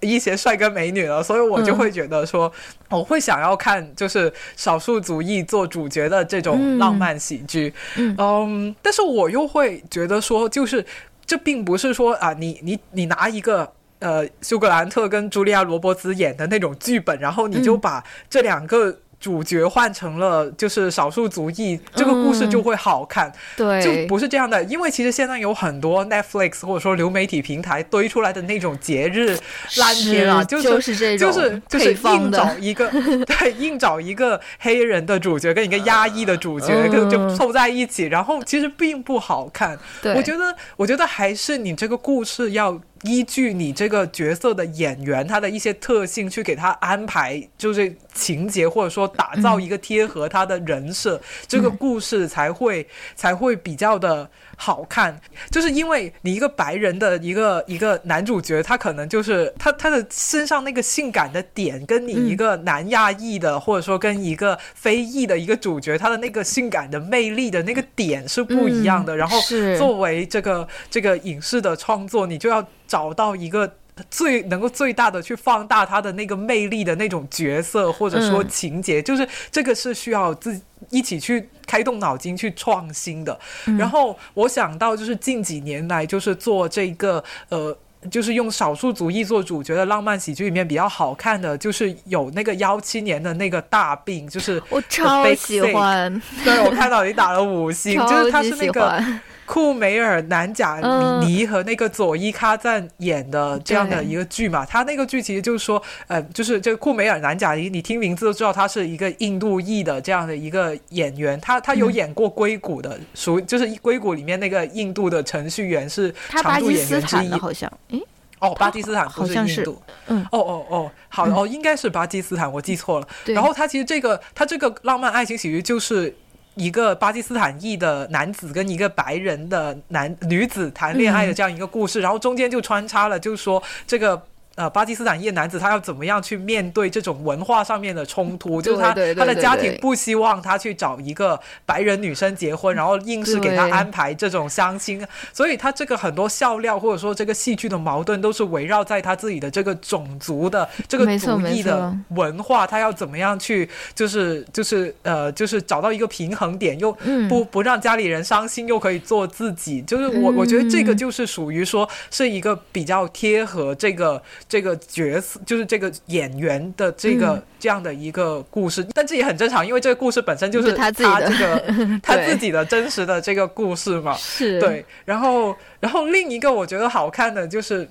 一些帅哥美女了，所以我就会觉得说，我会想要看就是少数族裔做主角的这种浪漫喜剧，嗯，但是我又会觉得说，就是这并不是说啊，你你你拿一个呃休格兰特跟茱莉亚罗伯兹演的那种剧本，然后你就把这两个。主角换成了就是少数族裔，这个故事就会好看。对，就不是这样的，因为其实现在有很多 Netflix 或者说流媒体平台堆出来的那种节日烂片啊，就是这种，就是就是硬找一个 对硬找一个黑人的主角跟一个压抑的主角就就凑在一起，然后其实并不好看。我觉得，我觉得还是你这个故事要。依据你这个角色的演员他的一些特性去给他安排，就是情节或者说打造一个贴合他的人设，这个故事才会才会比较的好看。就是因为你一个白人的一个一个男主角，他可能就是他他的身上那个性感的点，跟你一个南亚裔的或者说跟一个非裔的一个主角，他的那个性感的魅力的那个点是不一样的。然后作为这个这个影视的创作，你就要。找到一个最能够最大的去放大他的那个魅力的那种角色，或者说情节，就是这个是需要自一起去开动脑筋去创新的。然后我想到就是近几年来，就是做这个呃，就是用少数族裔做主角的浪漫喜剧里面比较好看的，就是有那个幺七年的那个大病，就是我超喜欢，对我看到你打了五星，就是他是那个。库梅尔南贾尼和那个佐伊卡赞演的这样的一个剧嘛，他那个剧其实就是说，呃，就是这个库梅尔南贾尼，你听名字都知道他是一个印度裔的这样的一个演员，他他有演过硅谷的，属就是硅谷里面那个印度的程序员是常驻演员之一，好像，诶，哦，巴基斯坦不是印度，嗯，哦哦哦，好哦，应该是巴基斯坦，我记错了。然后他其实这个他这个浪漫爱情喜剧就是。一个巴基斯坦裔的男子跟一个白人的男女子谈恋爱的这样一个故事，然后中间就穿插了，就是说这个。呃，巴基斯坦裔男子他要怎么样去面对这种文化上面的冲突？就是他他的家庭不希望他去找一个白人女生结婚，然后硬是给他安排这种相亲，所以他这个很多笑料或者说这个戏剧的矛盾都是围绕在他自己的这个种族的这个主义的文化，他要怎么样去就是就是呃就是找到一个平衡点，又不不让家里人伤心，又可以做自己。就是我我觉得这个就是属于说是一个比较贴合这个。这个角色就是这个演员的这个这样的一个故事，但这也很正常，因为这个故事本身就是他这个 他自己的真实的这个故事嘛。是对，然后然后另一个我觉得好看的就是《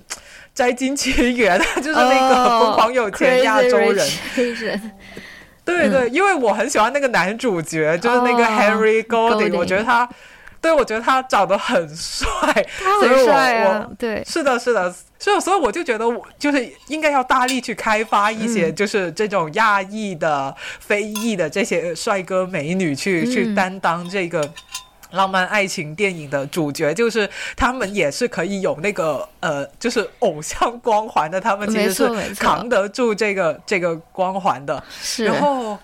摘金奇缘》，就是那个疯狂有钱亚洲人。对对，因为我很喜欢那个男主角，就是那个 Henry Golding，我觉得他。对，我觉得他长得很帅，他很帅啊！对，是的，是的，所以所以我就觉得，我就是应该要大力去开发一些，就是这种亚裔的、非裔的这些帅哥美女，去去担当这个浪漫爱情电影的主角，就是他们也是可以有那个呃，就是偶像光环的，他们其实是扛得住这个这个光环的，是，然后。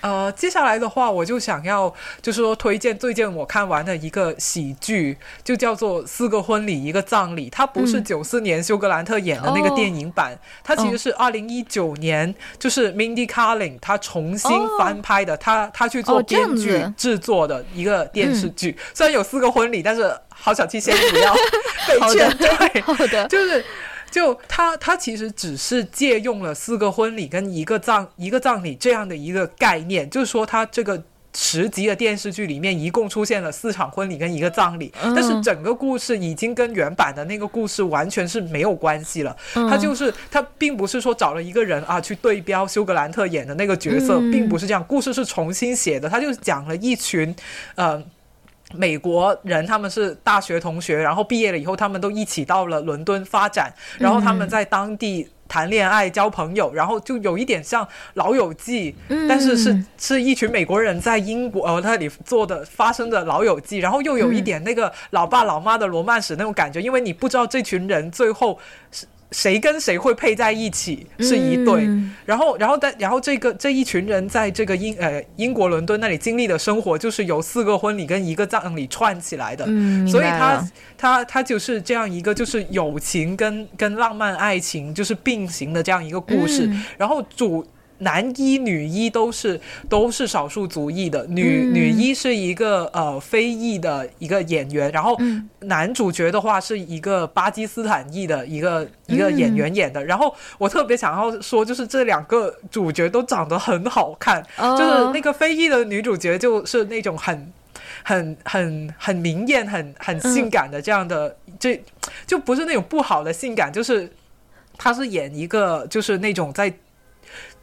呃，接下来的话，我就想要就是说推荐最近我看完的一个喜剧，就叫做《四个婚礼一个葬礼》。它不是九四年休格兰特演的那个电影版，它其实是二零一九年，就是 Mindy Kaling 他重新翻拍的，他他去做编剧制作的一个电视剧。虽然有四个婚礼，但是好小气，先不要 被劝退。好的，就是。就他，他其实只是借用了四个婚礼跟一个葬一个葬礼这样的一个概念，就是说他这个十集的电视剧里面一共出现了四场婚礼跟一个葬礼，但是整个故事已经跟原版的那个故事完全是没有关系了。他就是他并不是说找了一个人啊去对标休格兰特演的那个角色，并不是这样，故事是重新写的。他就讲了一群，呃。美国人他们是大学同学，然后毕业了以后，他们都一起到了伦敦发展，然后他们在当地谈恋爱、交朋友，然后就有一点像《老友记》，但是是是一群美国人在英国呃那里做的发生的《老友记》，然后又有一点那个老爸老妈的罗曼史那种感觉，因为你不知道这群人最后是。谁跟谁会配在一起是一对，然后，然后，但然后这个这一群人在这个英呃英国伦敦那里经历的生活，就是由四个婚礼跟一个葬礼串起来的，所以他他他就是这样一个就是友情跟跟浪漫爱情就是并行的这样一个故事，然后主。男一女一都是都是少数族裔的，女女一是一个呃非裔的一个演员，然后男主角的话是一个巴基斯坦裔的一个一个演员演的。然后我特别想要说，就是这两个主角都长得很好看，就是那个非裔的女主角就是那种很很很很明艳、很很性感的这样的，这就不是那种不好的性感，就是她是演一个就是那种在。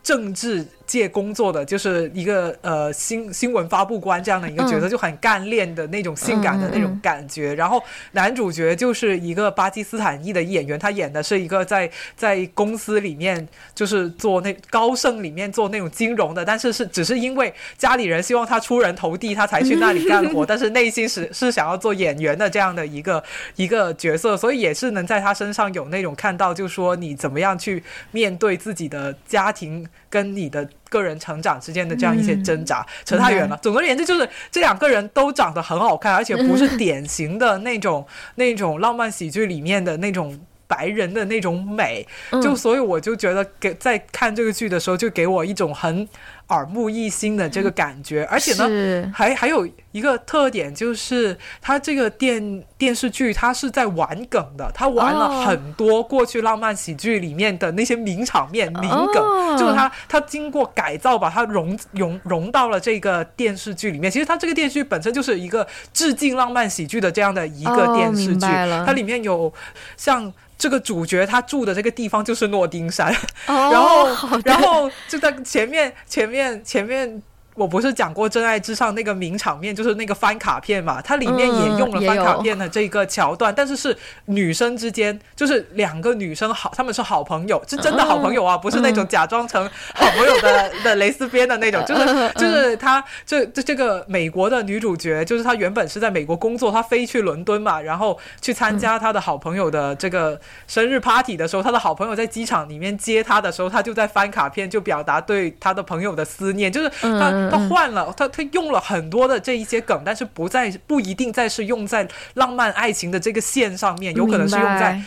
政治界工作的就是一个呃新新闻发布官这样的一个角色，就很干练的那种性感的那种感觉。然后男主角就是一个巴基斯坦裔的演员，他演的是一个在在公司里面就是做那高盛里面做那种金融的，但是是只是因为家里人希望他出人头地，他才去那里干活，但是内心是是想要做演员的这样的一个一个角色，所以也是能在他身上有那种看到，就说你怎么样去面对自己的家庭。跟你的个人成长之间的这样一些挣扎，扯太远了。总而言之，就是这两个人都长得很好看，而且不是典型的那种那种浪漫喜剧里面的那种白人的那种美。就所以我就觉得给在看这个剧的时候，就给我一种很。耳目一新的这个感觉，而且呢，还还有一个特点就是，它这个电电视剧它是在玩梗的，它玩了很多过去浪漫喜剧里面的那些名场面、名梗，就是它它经过改造，把它融融融到了这个电视剧里面。其实它这个电视剧本身就是一个致敬浪漫喜剧的这样的一个电视剧，它里面有像。这个主角他住的这个地方就是诺丁山，然后然后就在前面前面前面。我不是讲过《真爱至上》那个名场面，就是那个翻卡片嘛？它里面也用了翻卡片的这个桥段，但是是女生之间，就是两个女生好，他们是好朋友，是真的好朋友啊，不是那种假装成好朋友的 的蕾丝边的那种，就是就是她这这这个美国的女主角，就是她原本是在美国工作，她飞去伦敦嘛，然后去参加她的好朋友的这个生日 party 的时候，她的好朋友在机场里面接她的时候，她就在翻卡片，就表达对她的朋友的思念，就是她。他换了，他他用了很多的这一些梗，但是不再不一定再是用在浪漫爱情的这个线上面，有可能是用在，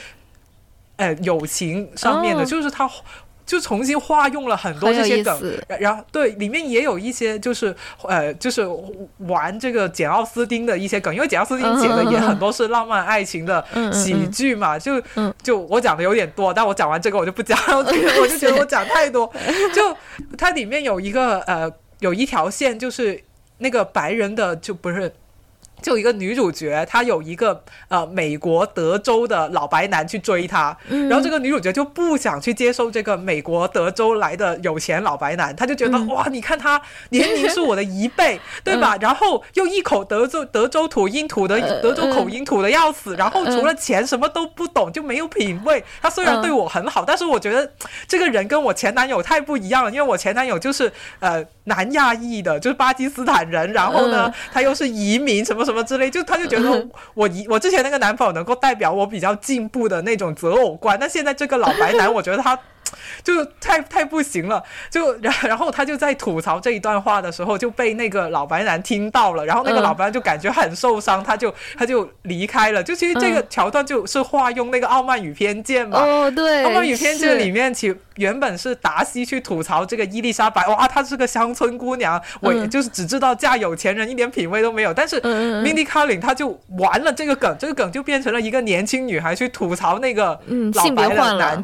呃，友情上面的，就是他就重新化用了很多这些梗，然后对里面也有一些就是呃，就是玩这个简奥斯汀的一些梗，因为简奥斯汀写的也很多是浪漫爱情的喜剧嘛，就就我讲的有点多，但我讲完这个我就不讲了，这 个我就觉得我讲太多，就它里面有一个呃。有一条线就是那个白人的，就不是。就一个女主角，她有一个呃美国德州的老白男去追她，然后这个女主角就不想去接受这个美国德州来的有钱老白男，她就觉得哇，你看他年龄是我的一倍，对吧？然后又一口德州德州土音土的德州口音土的要死，然后除了钱什么都不懂，就没有品味。他虽然对我很好，但是我觉得这个人跟我前男友太不一样了，因为我前男友就是呃南亚裔的，就是巴基斯坦人，然后呢他又是移民什么。什么之类，就他就觉得我移我之前那个男朋友能够代表我比较进步的那种择偶观，那现在这个老白男，我觉得他。就太太不行了，就然然后他就在吐槽这一段话的时候就被那个老白男听到了，然后那个老白男就感觉很受伤，他就他就离开了。就其实这个桥段就是化用那个《傲慢与偏见》嘛。哦，对，《傲慢与偏见》里面其原本是达西去吐槽这个伊丽莎白，哇，她是个乡村姑娘，我就是只知道嫁有钱人，一点品味都没有。但是 Mindy Kaling 他就玩了这个梗，这个梗就变成了一个年轻女孩去吐槽那个老白男。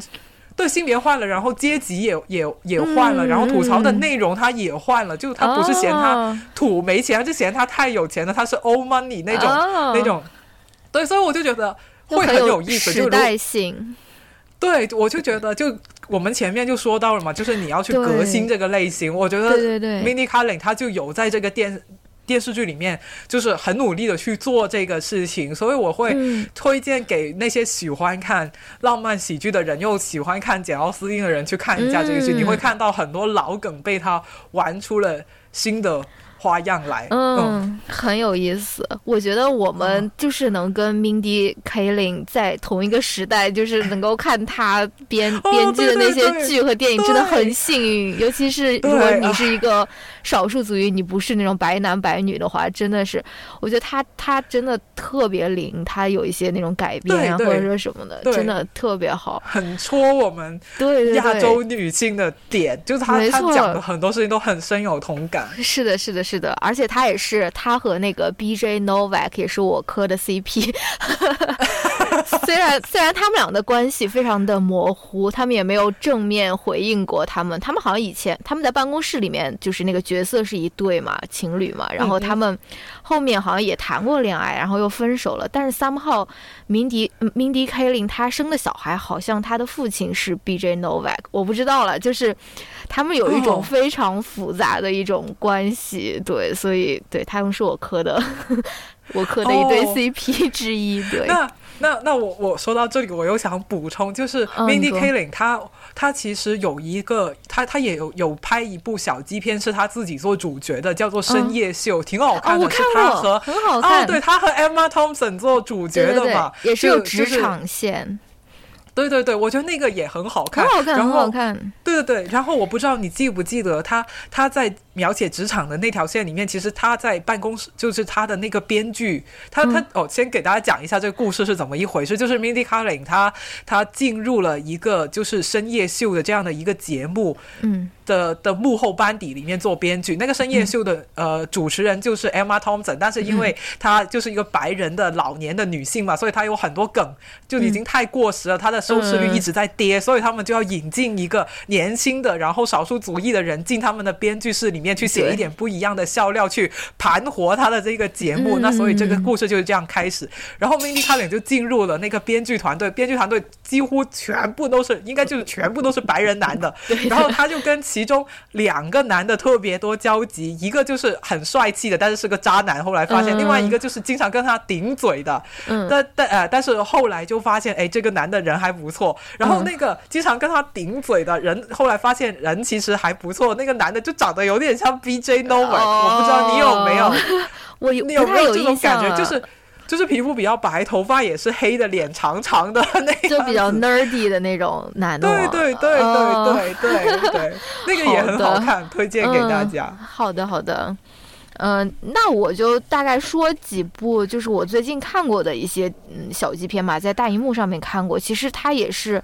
对，性别换了，然后阶级也也也换了，然后吐槽的内容他也换了，就他不是嫌他土没钱，就嫌他太有钱了，他是 old money 那种那种。对，所以我就觉得会很有意思，就时代性。对，我就觉得就我们前面就说到了嘛，就是你要去革新这个类型，我觉得 Mindy Kaling 他就有在这个电。电视剧里面就是很努力的去做这个事情，所以我会推荐给那些喜欢看浪漫喜剧的人，又喜欢看简奥斯汀的人去看一下这个剧。你会看到很多老梗被他玩出了新的。花样来。嗯，很有意思。我觉得我们就是能跟 Mindy Kaling 在同一个时代，就是能够看他编编剧的那些剧和电影，真的很幸运。尤其是如果你是一个少数族裔，你不是那种白男白女的话，真的是，我觉得他他真的特别灵，他有一些那种改编啊，或者说什么的，真的特别好，很戳我们对亚洲女性的点，就是他他讲的很多事情都很深有同感。是的，是的，是的，而且他也是他和那个 B J Novak 也是我磕的 CP。虽然虽然他们俩的关系非常的模糊，他们也没有正面回应过他们。他们好像以前他们在办公室里面就是那个角色是一对嘛，情侣嘛。然后他们后面好像也谈过恋爱，然后又分手了。但是 somehow 明迪明迪 K 林他生的小孩好像他的父亲是 B J Novak，我不知道了。就是他们有一种非常复杂的一种关系，对，所以对他们是我磕的。我磕的一对 CP 之一，对。那那那我我说到这里，我又想补充，就是 Mindy Kaling，他他其实有一个，他他也有有拍一部小鸡片，是他自己做主角的，叫做《深夜秀》，挺好看的。是他和很好看，对他和 Emma Thompson 做主角的嘛，也是有职场线。对对对，我觉得那个也很好看，很好看，很好看。对对对，然后我不知道你记不记得他他在描写职场的那条线里面，其实他在办公室，就是他的那个编剧，他他哦，先给大家讲一下这个故事是怎么一回事。就是 Mindy Kaling 他他进入了一个就是深夜秀的这样的一个节目，嗯。的的幕后班底里面做编剧，那个深夜秀的呃主持人就是 Emma Thompson，但是因为她就是一个白人的老年的女性嘛，所以她有很多梗就已经太过时了，她的收视率一直在跌，所以他们就要引进一个年轻的，然后少数族裔的人进他们的编剧室里面去写一点不一样的笑料，去盘活他的这个节目。那所以这个故事就是这样开始，然后 Mindy Kaling 就进入了那个编剧团队，编剧团队几乎全部都是，应该就是全部都是白人男的，然后他就跟。其中两个男的特别多交集，一个就是很帅气的，但是是个渣男。后来发现，另外一个就是经常跟他顶嘴的。嗯，但但呃，但是后来就发现，哎，这个男的人还不错。然后那个经常跟他顶嘴的人，后来发现人其实还不错。那个男的就长得有点像 B J Novak，我不知道你有没有，我你有没有这种感觉？就是。就是皮肤比较白，头发也是黑的，脸长长的那个，就比较 nerdy 的那种男的。对对对对对对对，那个也很好看，推荐给大家。好的好的。嗯，那我就大概说几部，就是我最近看过的一些嗯小纪片嘛，在大荧幕上面看过。其实它也是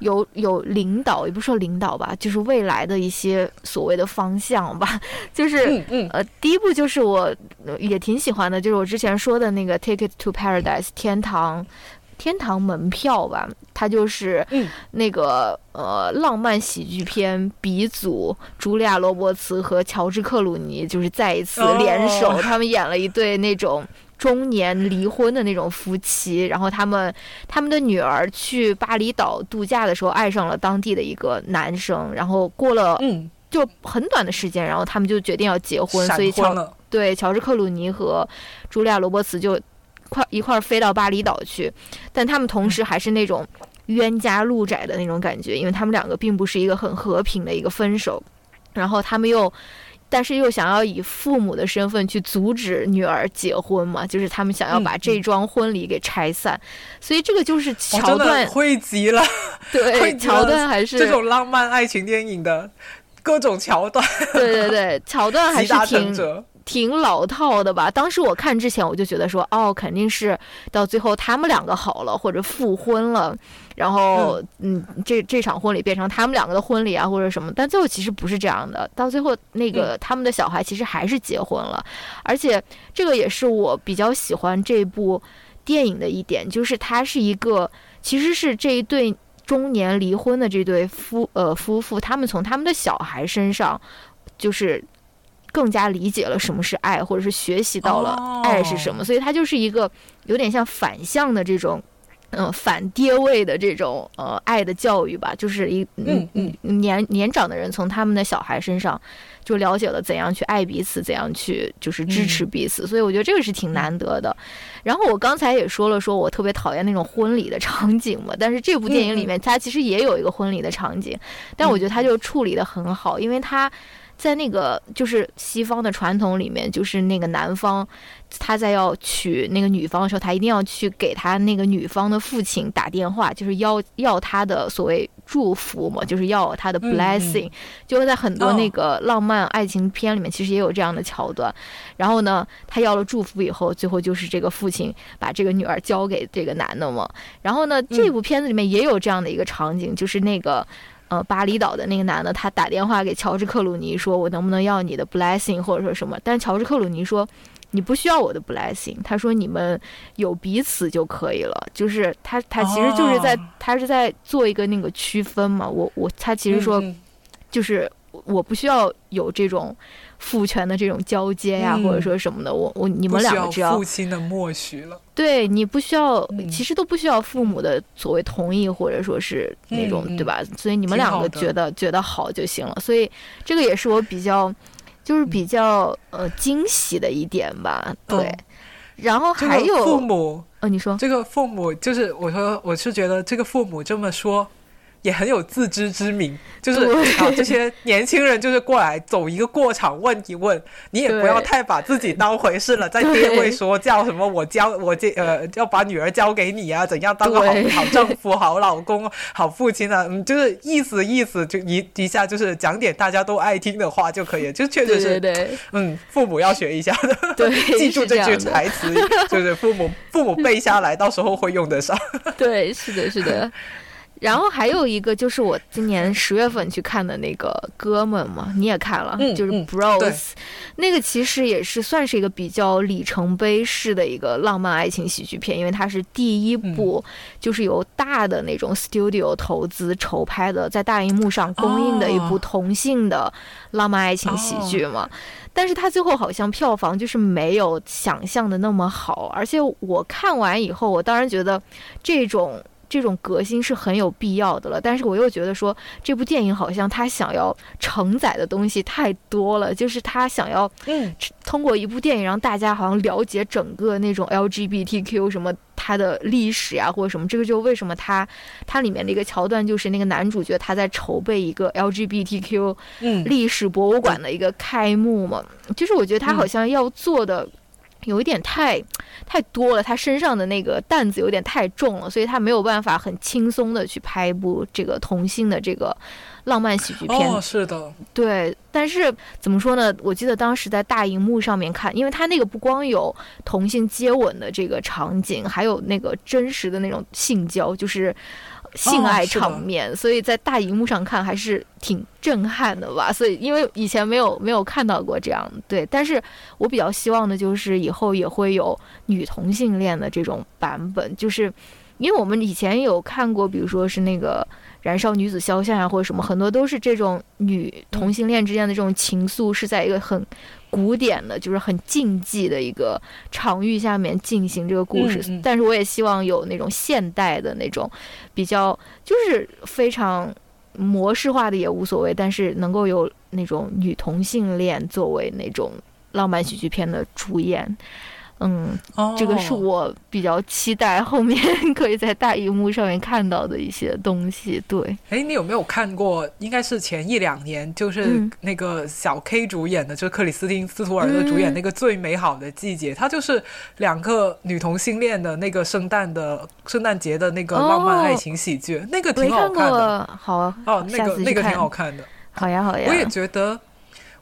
有有领导，也不说领导吧，就是未来的一些所谓的方向吧。就是嗯嗯呃，第一部就是我也挺喜欢的，就是我之前说的那个《Ticket to Paradise》天堂。天堂门票吧，它就是那个呃浪漫喜剧片鼻祖茱莉亚·罗伯茨和乔治·克鲁尼，就是再一次联手，他们演了一对那种中年离婚的那种夫妻，然后他们他们的女儿去巴厘岛度假的时候爱上了当地的一个男生，然后过了嗯。就很短的时间，然后他们就决定要结婚，所以乔对乔治·克鲁尼和茱莉亚·罗伯茨就。块一块飞到巴厘岛去，但他们同时还是那种冤家路窄的那种感觉，因为他们两个并不是一个很和平的一个分手，然后他们又，但是又想要以父母的身份去阻止女儿结婚嘛，就是他们想要把这桩婚礼给拆散，所以这个就是桥段汇集了，对，桥段还是这种浪漫爱情电影的各种桥段，对对对，桥段还是 挺。挺老套的吧？当时我看之前我就觉得说，哦，肯定是到最后他们两个好了，或者复婚了，然后嗯，这这场婚礼变成他们两个的婚礼啊，或者什么。但最后其实不是这样的，到最后那个他们的小孩其实还是结婚了，而且这个也是我比较喜欢这部电影的一点，就是它是一个其实是这一对中年离婚的这对夫呃夫妇，他们从他们的小孩身上就是。更加理解了什么是爱，或者是学习到了爱是什么，所以它就是一个有点像反向的这种，嗯，反爹位的这种呃爱的教育吧，就是一嗯嗯年年长的人从他们的小孩身上就了解了怎样去爱彼此，怎样去就是支持彼此，所以我觉得这个是挺难得的。然后我刚才也说了，说我特别讨厌那种婚礼的场景嘛，但是这部电影里面它其实也有一个婚礼的场景，但我觉得它就处理的很好，因为它。在那个就是西方的传统里面，就是那个男方他在要娶那个女方的时候，他一定要去给他那个女方的父亲打电话，就是要要他的所谓祝福嘛，就是要他的 blessing。就是在很多那个浪漫爱情片里面，其实也有这样的桥段。然后呢，他要了祝福以后，最后就是这个父亲把这个女儿交给这个男的嘛。然后呢，这部片子里面也有这样的一个场景，就是那个。呃，巴厘岛的那个男的，他打电话给乔治克鲁尼，说我能不能要你的 blessing 或者说什么？但乔治克鲁尼说，你不需要我的 blessing。他说你们有彼此就可以了。就是他，他其实就是在，他是在做一个那个区分嘛。我我他其实说，就是我不需要有这种。父权的这种交接呀，或者说什么的，我我你们两个只要父亲的默许了，对你不需要，其实都不需要父母的所谓同意，或者说是那种对吧？所以你们两个觉得觉得好就行了。所以这个也是我比较就是比较呃惊喜的一点吧。对，然后还有父母，呃，你说这个父母就是我说我是觉得这个父母这么说。也很有自知之明，就是啊，这些年轻人就是过来走一个过场，问一问，你也不要太把自己当回事了。在爹会说叫什么，我教我这呃要把女儿交给你啊，怎样当个好好丈夫、好老公、好父亲啊？嗯，就是意思意思，就一一下就是讲点大家都爱听的话就可以了。就确实是，嗯，父母要学一下 的，对，记住这句台词，就是父母父母背下来，到时候会用得上。对，是的，是的。然后还有一个就是我今年十月份去看的那个哥们嘛，你也看了，就是 Bros，那个其实也是算是一个比较里程碑式的一个浪漫爱情喜剧片，因为它是第一部就是由大的那种 studio 投资筹拍的，在大荧幕上公映的一部同性的浪漫爱情喜剧嘛。但是它最后好像票房就是没有想象的那么好，而且我看完以后，我当然觉得这种。这种革新是很有必要的了，但是我又觉得说这部电影好像他想要承载的东西太多了，就是他想要通过一部电影让大家好像了解整个那种 LGBTQ 什么它的历史呀或者什么，这个就为什么它它里面的一个桥段就是那个男主角他在筹备一个 LGBTQ 历史博物馆的一个开幕嘛，就是我觉得他好像要做的。有一点太，太多了，他身上的那个担子有点太重了，所以他没有办法很轻松的去拍一部这个同性的这个浪漫喜剧片。哦，是的，对。但是怎么说呢？我记得当时在大荧幕上面看，因为他那个不光有同性接吻的这个场景，还有那个真实的那种性交，就是。性爱场面，所以在大荧幕上看还是挺震撼的吧。所以因为以前没有没有看到过这样，对。但是我比较希望的就是以后也会有女同性恋的这种版本，就是因为我们以前有看过，比如说是那个。燃烧女子肖像呀，或者什么，很多都是这种女同性恋之间的这种情愫，是在一个很古典的，就是很禁忌的一个场域下面进行这个故事。但是我也希望有那种现代的那种，比较就是非常模式化的也无所谓，但是能够有那种女同性恋作为那种浪漫喜剧片的主演。嗯，这个是我比较期待后面 可以在大荧幕上面看到的一些东西。对，哎，你有没有看过？应该是前一两年，就是那个小 K 主演的，就是克里斯汀斯图尔特主演那个《最美好的季节》，它就是两个女同性恋的那个圣诞的圣诞节的那个浪漫爱情喜剧，那个挺好看的。好啊哦，那个那个挺好看的。好呀，好呀。我也觉得，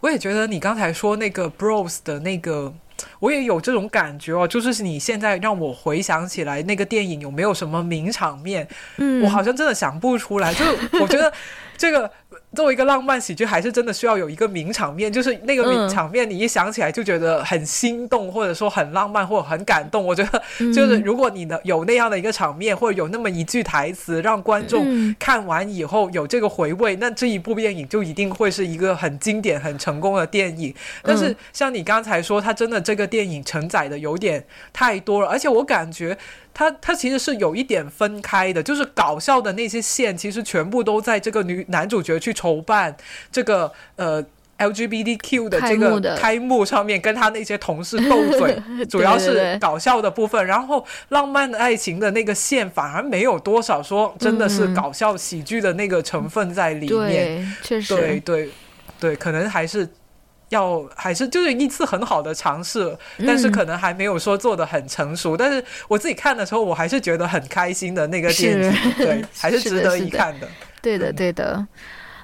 我也觉得你刚才说那个 Bros 的那个。我也有这种感觉哦，就是你现在让我回想起来那个电影有没有什么名场面，嗯，我好像真的想不出来。就我觉得这个。作为一个浪漫喜剧，还是真的需要有一个名场面，就是那个名场面，你一想起来就觉得很心动，或者说很浪漫，或者很感动。我觉得，就是如果你能有那样的一个场面，或者有那么一句台词，让观众看完以后有这个回味，那这一部电影就一定会是一个很经典、很成功的电影。但是，像你刚才说，它真的这个电影承载的有点太多了，而且我感觉。他他其实是有一点分开的，就是搞笑的那些线，其实全部都在这个女男主角去筹办这个呃 LGBTQ 的这个开幕上面，跟他那些同事斗嘴，主要是搞笑的部分。然后浪漫的爱情的那个线反而没有多少说真的是搞笑喜剧的那个成分在里面。确实，对对。对，可能还是。要还是就是一次很好的尝试，但是可能还没有说做的很成熟。但是我自己看的时候，我还是觉得很开心的那个电影，对，还是值得一看的。对的，对的。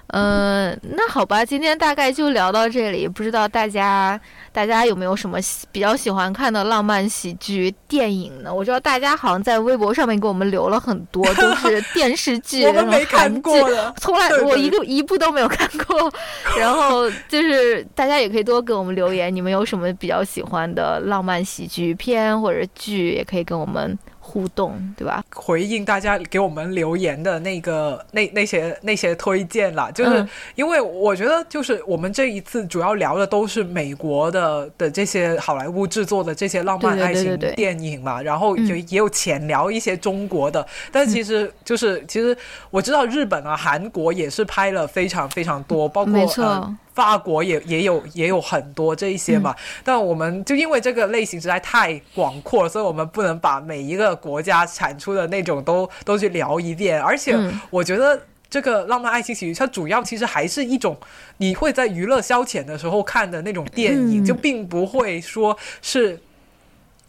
嗯，那好吧，今天大概就聊到这里。不知道大家大家有没有什么比较喜欢看的浪漫喜剧电影呢？我知道大家好像在微博上面给我们留了很多，都是电视剧，我们没看过的，从来我一个一部都没有看过。然后就是大家也可以多给我们留言，你们有什么比较喜欢的浪漫喜剧片或者剧，也可以跟我们。互动对吧？回应大家给我们留言的那个那那些那些推荐了，就是因为我觉得就是我们这一次主要聊的都是美国的的这些好莱坞制作的这些浪漫爱情电影嘛，然后也也有浅聊一些中国的，但其实就是其实我知道日本啊、韩国也是拍了非常非常多，包括。法国也也有也有很多这一些嘛，但我们就因为这个类型实在太广阔，所以我们不能把每一个国家产出的那种都都去聊一遍。而且我觉得这个浪漫爱情喜剧，它主要其实还是一种你会在娱乐消遣的时候看的那种电影，就并不会说是。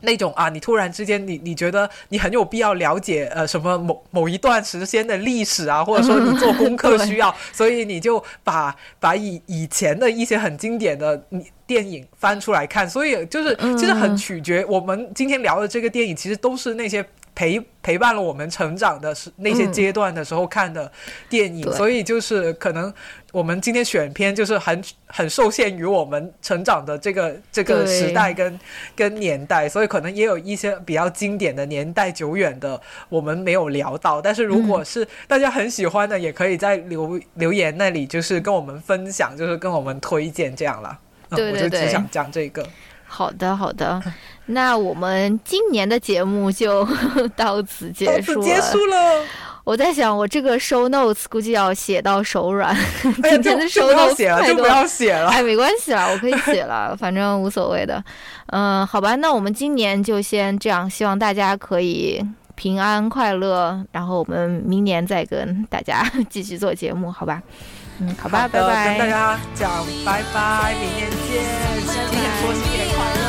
那种啊，你突然之间，你你觉得你很有必要了解呃什么某某一段时间的历史啊，或者说你做功课需要，所以你就把把以以前的一些很经典的电影翻出来看，所以就是其实很取决我们今天聊的这个电影，其实都是那些。陪陪伴了我们成长的是那些阶段的时候看的电影，所以就是可能我们今天选片就是很很受限于我们成长的这个这个时代跟跟年代，所以可能也有一些比较经典的年代久远的我们没有聊到。但是如果是大家很喜欢的，也可以在留留言那里就是跟我们分享，就是跟我们推荐这样了。对对对，我就只想讲这个。好的，好的。那我们今年的节目就 到此结束了。结束了。我在想，我这个 show notes 估计要写到手软。今天的 show notes 写了就不要写了。哎，没关系啦，我可以写了，反正无所谓的。嗯，好吧，那我们今年就先这样，希望大家可以平安快乐。然后我们明年再跟大家 继续做节目，好吧？嗯，好吧，拜拜。跟大家讲拜拜，明天见，新年说新年快乐。